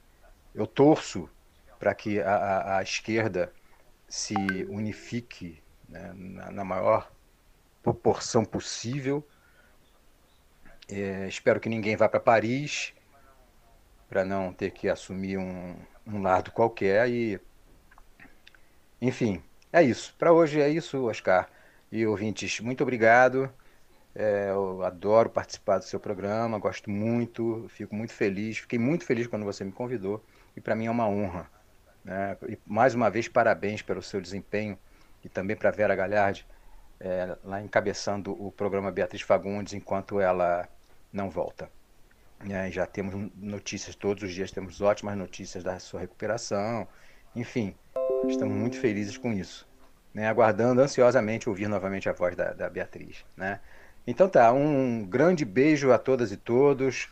eu torço para que a, a, a, esquerda se unifique né, na, na, maior proporção possível. É, espero que ninguém vá para Paris para não ter que assumir um, um lado qualquer e enfim é isso. Para hoje é isso Oscar e ouvintes. Muito obrigado. É, eu adoro participar do seu programa gosto muito fico muito feliz fiquei muito feliz quando você me convidou e para mim é uma honra né? e mais uma vez parabéns pelo seu desempenho e também para Vera Galhardi é, lá encabeçando o programa Beatriz Fagundes enquanto ela não volta é, já temos notícias todos os dias, temos ótimas notícias da sua recuperação. Enfim, estamos muito felizes com isso. Né? Aguardando ansiosamente ouvir novamente a voz da, da Beatriz. Né? Então tá, um grande beijo a todas e todos.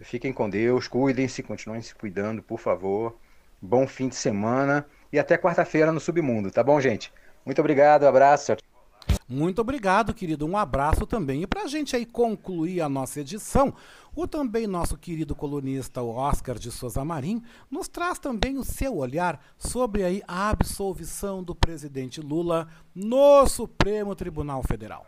Fiquem com Deus, cuidem-se, continuem se cuidando, por favor. Bom fim de semana e até quarta-feira no Submundo, tá bom, gente? Muito obrigado, abraço. Muito obrigado, querido. Um abraço também. E para a gente aí concluir a nossa edição, o também nosso querido colunista Oscar de Souza Marim nos traz também o seu olhar sobre aí a absolvição do presidente Lula no Supremo Tribunal Federal.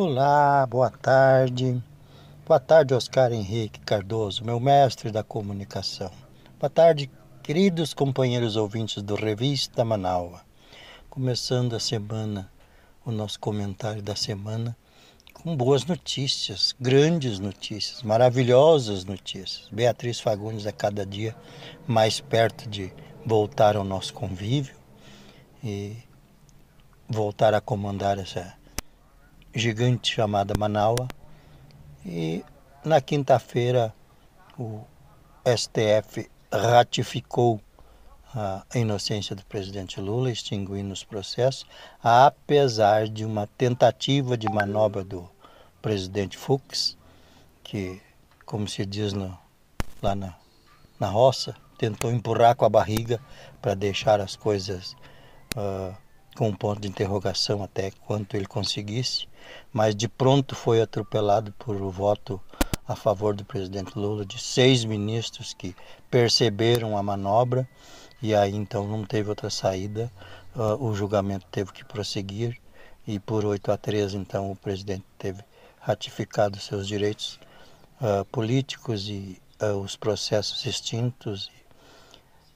Olá, boa tarde. Boa tarde, Oscar Henrique Cardoso, meu mestre da comunicação. Boa tarde, queridos companheiros ouvintes do Revista Manaua. Começando a semana, o nosso comentário da semana, com boas notícias, grandes notícias, maravilhosas notícias. Beatriz Fagundes a cada dia mais perto de voltar ao nosso convívio e voltar a comandar essa gigante chamada Manaua. E na quinta-feira o STF ratificou a inocência do presidente Lula, extinguindo os processos, apesar de uma tentativa de manobra do presidente Fux, que, como se diz no, lá na, na roça, tentou empurrar com a barriga para deixar as coisas uh, com um ponto de interrogação até quanto ele conseguisse mas de pronto foi atropelado por o voto a favor do presidente Lula de seis ministros que perceberam a manobra e aí então não teve outra saída, uh, o julgamento teve que prosseguir e por 8 a 3 então o presidente teve ratificado seus direitos uh, políticos e uh, os processos extintos,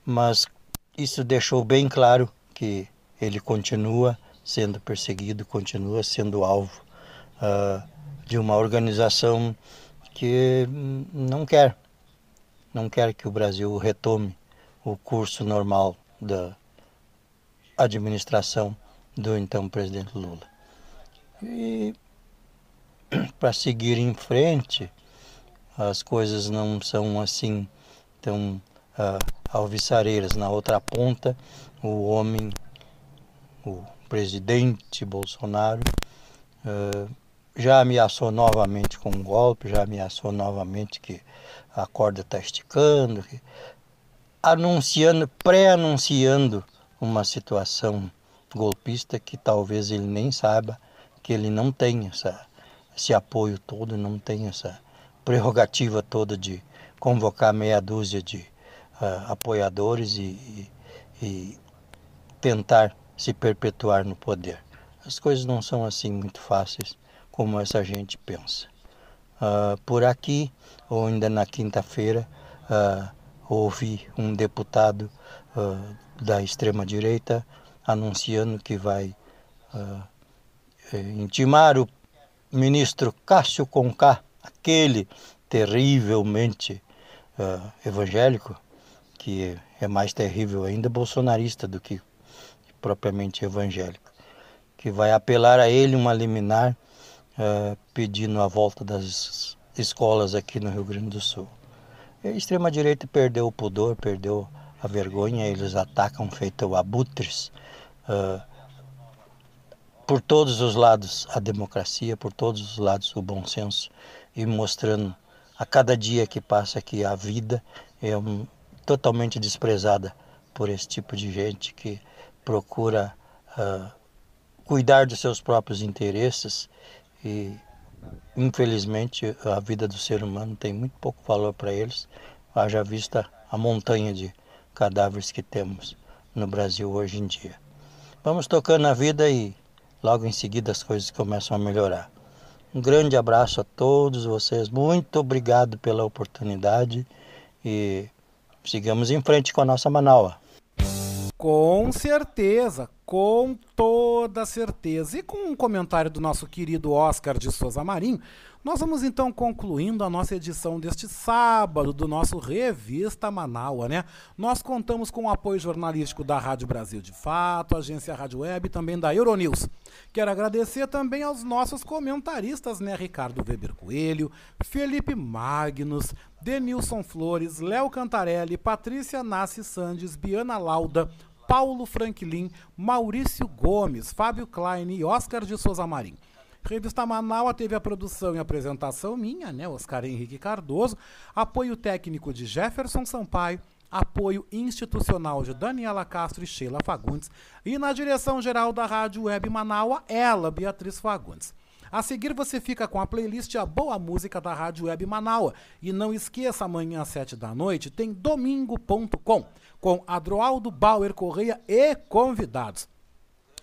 mas isso deixou bem claro que ele continua sendo perseguido, continua sendo alvo uh, de uma organização que não quer, não quer que o Brasil retome o curso normal da administração do então presidente Lula. E para seguir em frente, as coisas não são assim tão uh. Na outra ponta, o homem, o presidente Bolsonaro, uh, já ameaçou novamente com um golpe, já ameaçou novamente que a corda está esticando, que, anunciando, pré-anunciando uma situação golpista que talvez ele nem saiba que ele não tem essa, esse apoio todo, não tem essa prerrogativa toda de convocar meia dúzia de uh, apoiadores e, e, e tentar se perpetuar no poder. As coisas não são assim muito fáceis como essa gente pensa. Uh, por aqui, ou ainda na quinta-feira, uh, houve um deputado uh, da extrema-direita anunciando que vai uh, intimar o ministro Cássio Conká, aquele terrivelmente evangélico, que é mais terrível ainda, bolsonarista do que propriamente evangélico, que vai apelar a ele uma liminar uh, pedindo a volta das escolas aqui no Rio Grande do Sul. A extrema-direita perdeu o pudor, perdeu a vergonha, eles atacam feito abutres. Uh, por todos os lados a democracia, por todos os lados o bom senso e mostrando a cada dia que passa que a vida é um, totalmente desprezada por esse tipo de gente que procura uh, cuidar dos seus próprios interesses e infelizmente a vida do ser humano tem muito pouco valor para eles, haja vista a montanha de cadáveres que temos no Brasil hoje em dia. Vamos tocando a vida e logo em seguida as coisas começam a melhorar. Um grande abraço a todos vocês, muito obrigado pela oportunidade e sigamos em frente com a nossa Manaus. Com certeza, com toda certeza. E com um comentário do nosso querido Oscar de Souza Marinho, nós vamos então concluindo a nossa edição deste sábado do nosso Revista Manaua, né? Nós contamos com o apoio jornalístico da Rádio Brasil de Fato, agência Rádio Web e também da Euronews. Quero agradecer também aos nossos comentaristas, né? Ricardo Weber Coelho, Felipe Magnus, Denilson Flores, Léo Cantarelli, Patrícia Nassi Sandes, Biana Lauda, Paulo Franklin, Maurício Gomes, Fábio Klein e Oscar de Souza Marim. Revista Manaus teve a produção e apresentação minha, né, Oscar Henrique Cardoso, apoio técnico de Jefferson Sampaio, apoio institucional de Daniela Castro e Sheila Fagundes, e na direção geral da Rádio Web Manaus, ela, Beatriz Fagundes. A seguir você fica com a playlist A Boa Música da Rádio Web Manaus. E não esqueça, amanhã às 7 da noite tem domingo.com com Adroaldo Bauer Correia e convidados.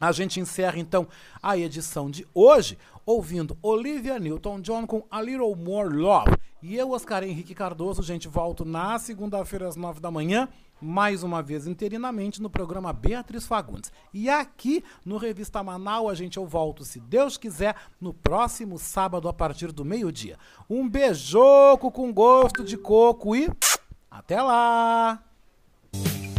A gente encerra então a edição de hoje ouvindo Olivia Newton-John com A Little More Love. E eu, Oscar Henrique Cardoso, gente, volto na segunda-feira às nove da manhã, mais uma vez interinamente no programa Beatriz Fagundes. E aqui no Revista Manaus a gente eu volto, se Deus quiser, no próximo sábado a partir do meio-dia. Um beijoco com gosto de coco e até lá! Bye.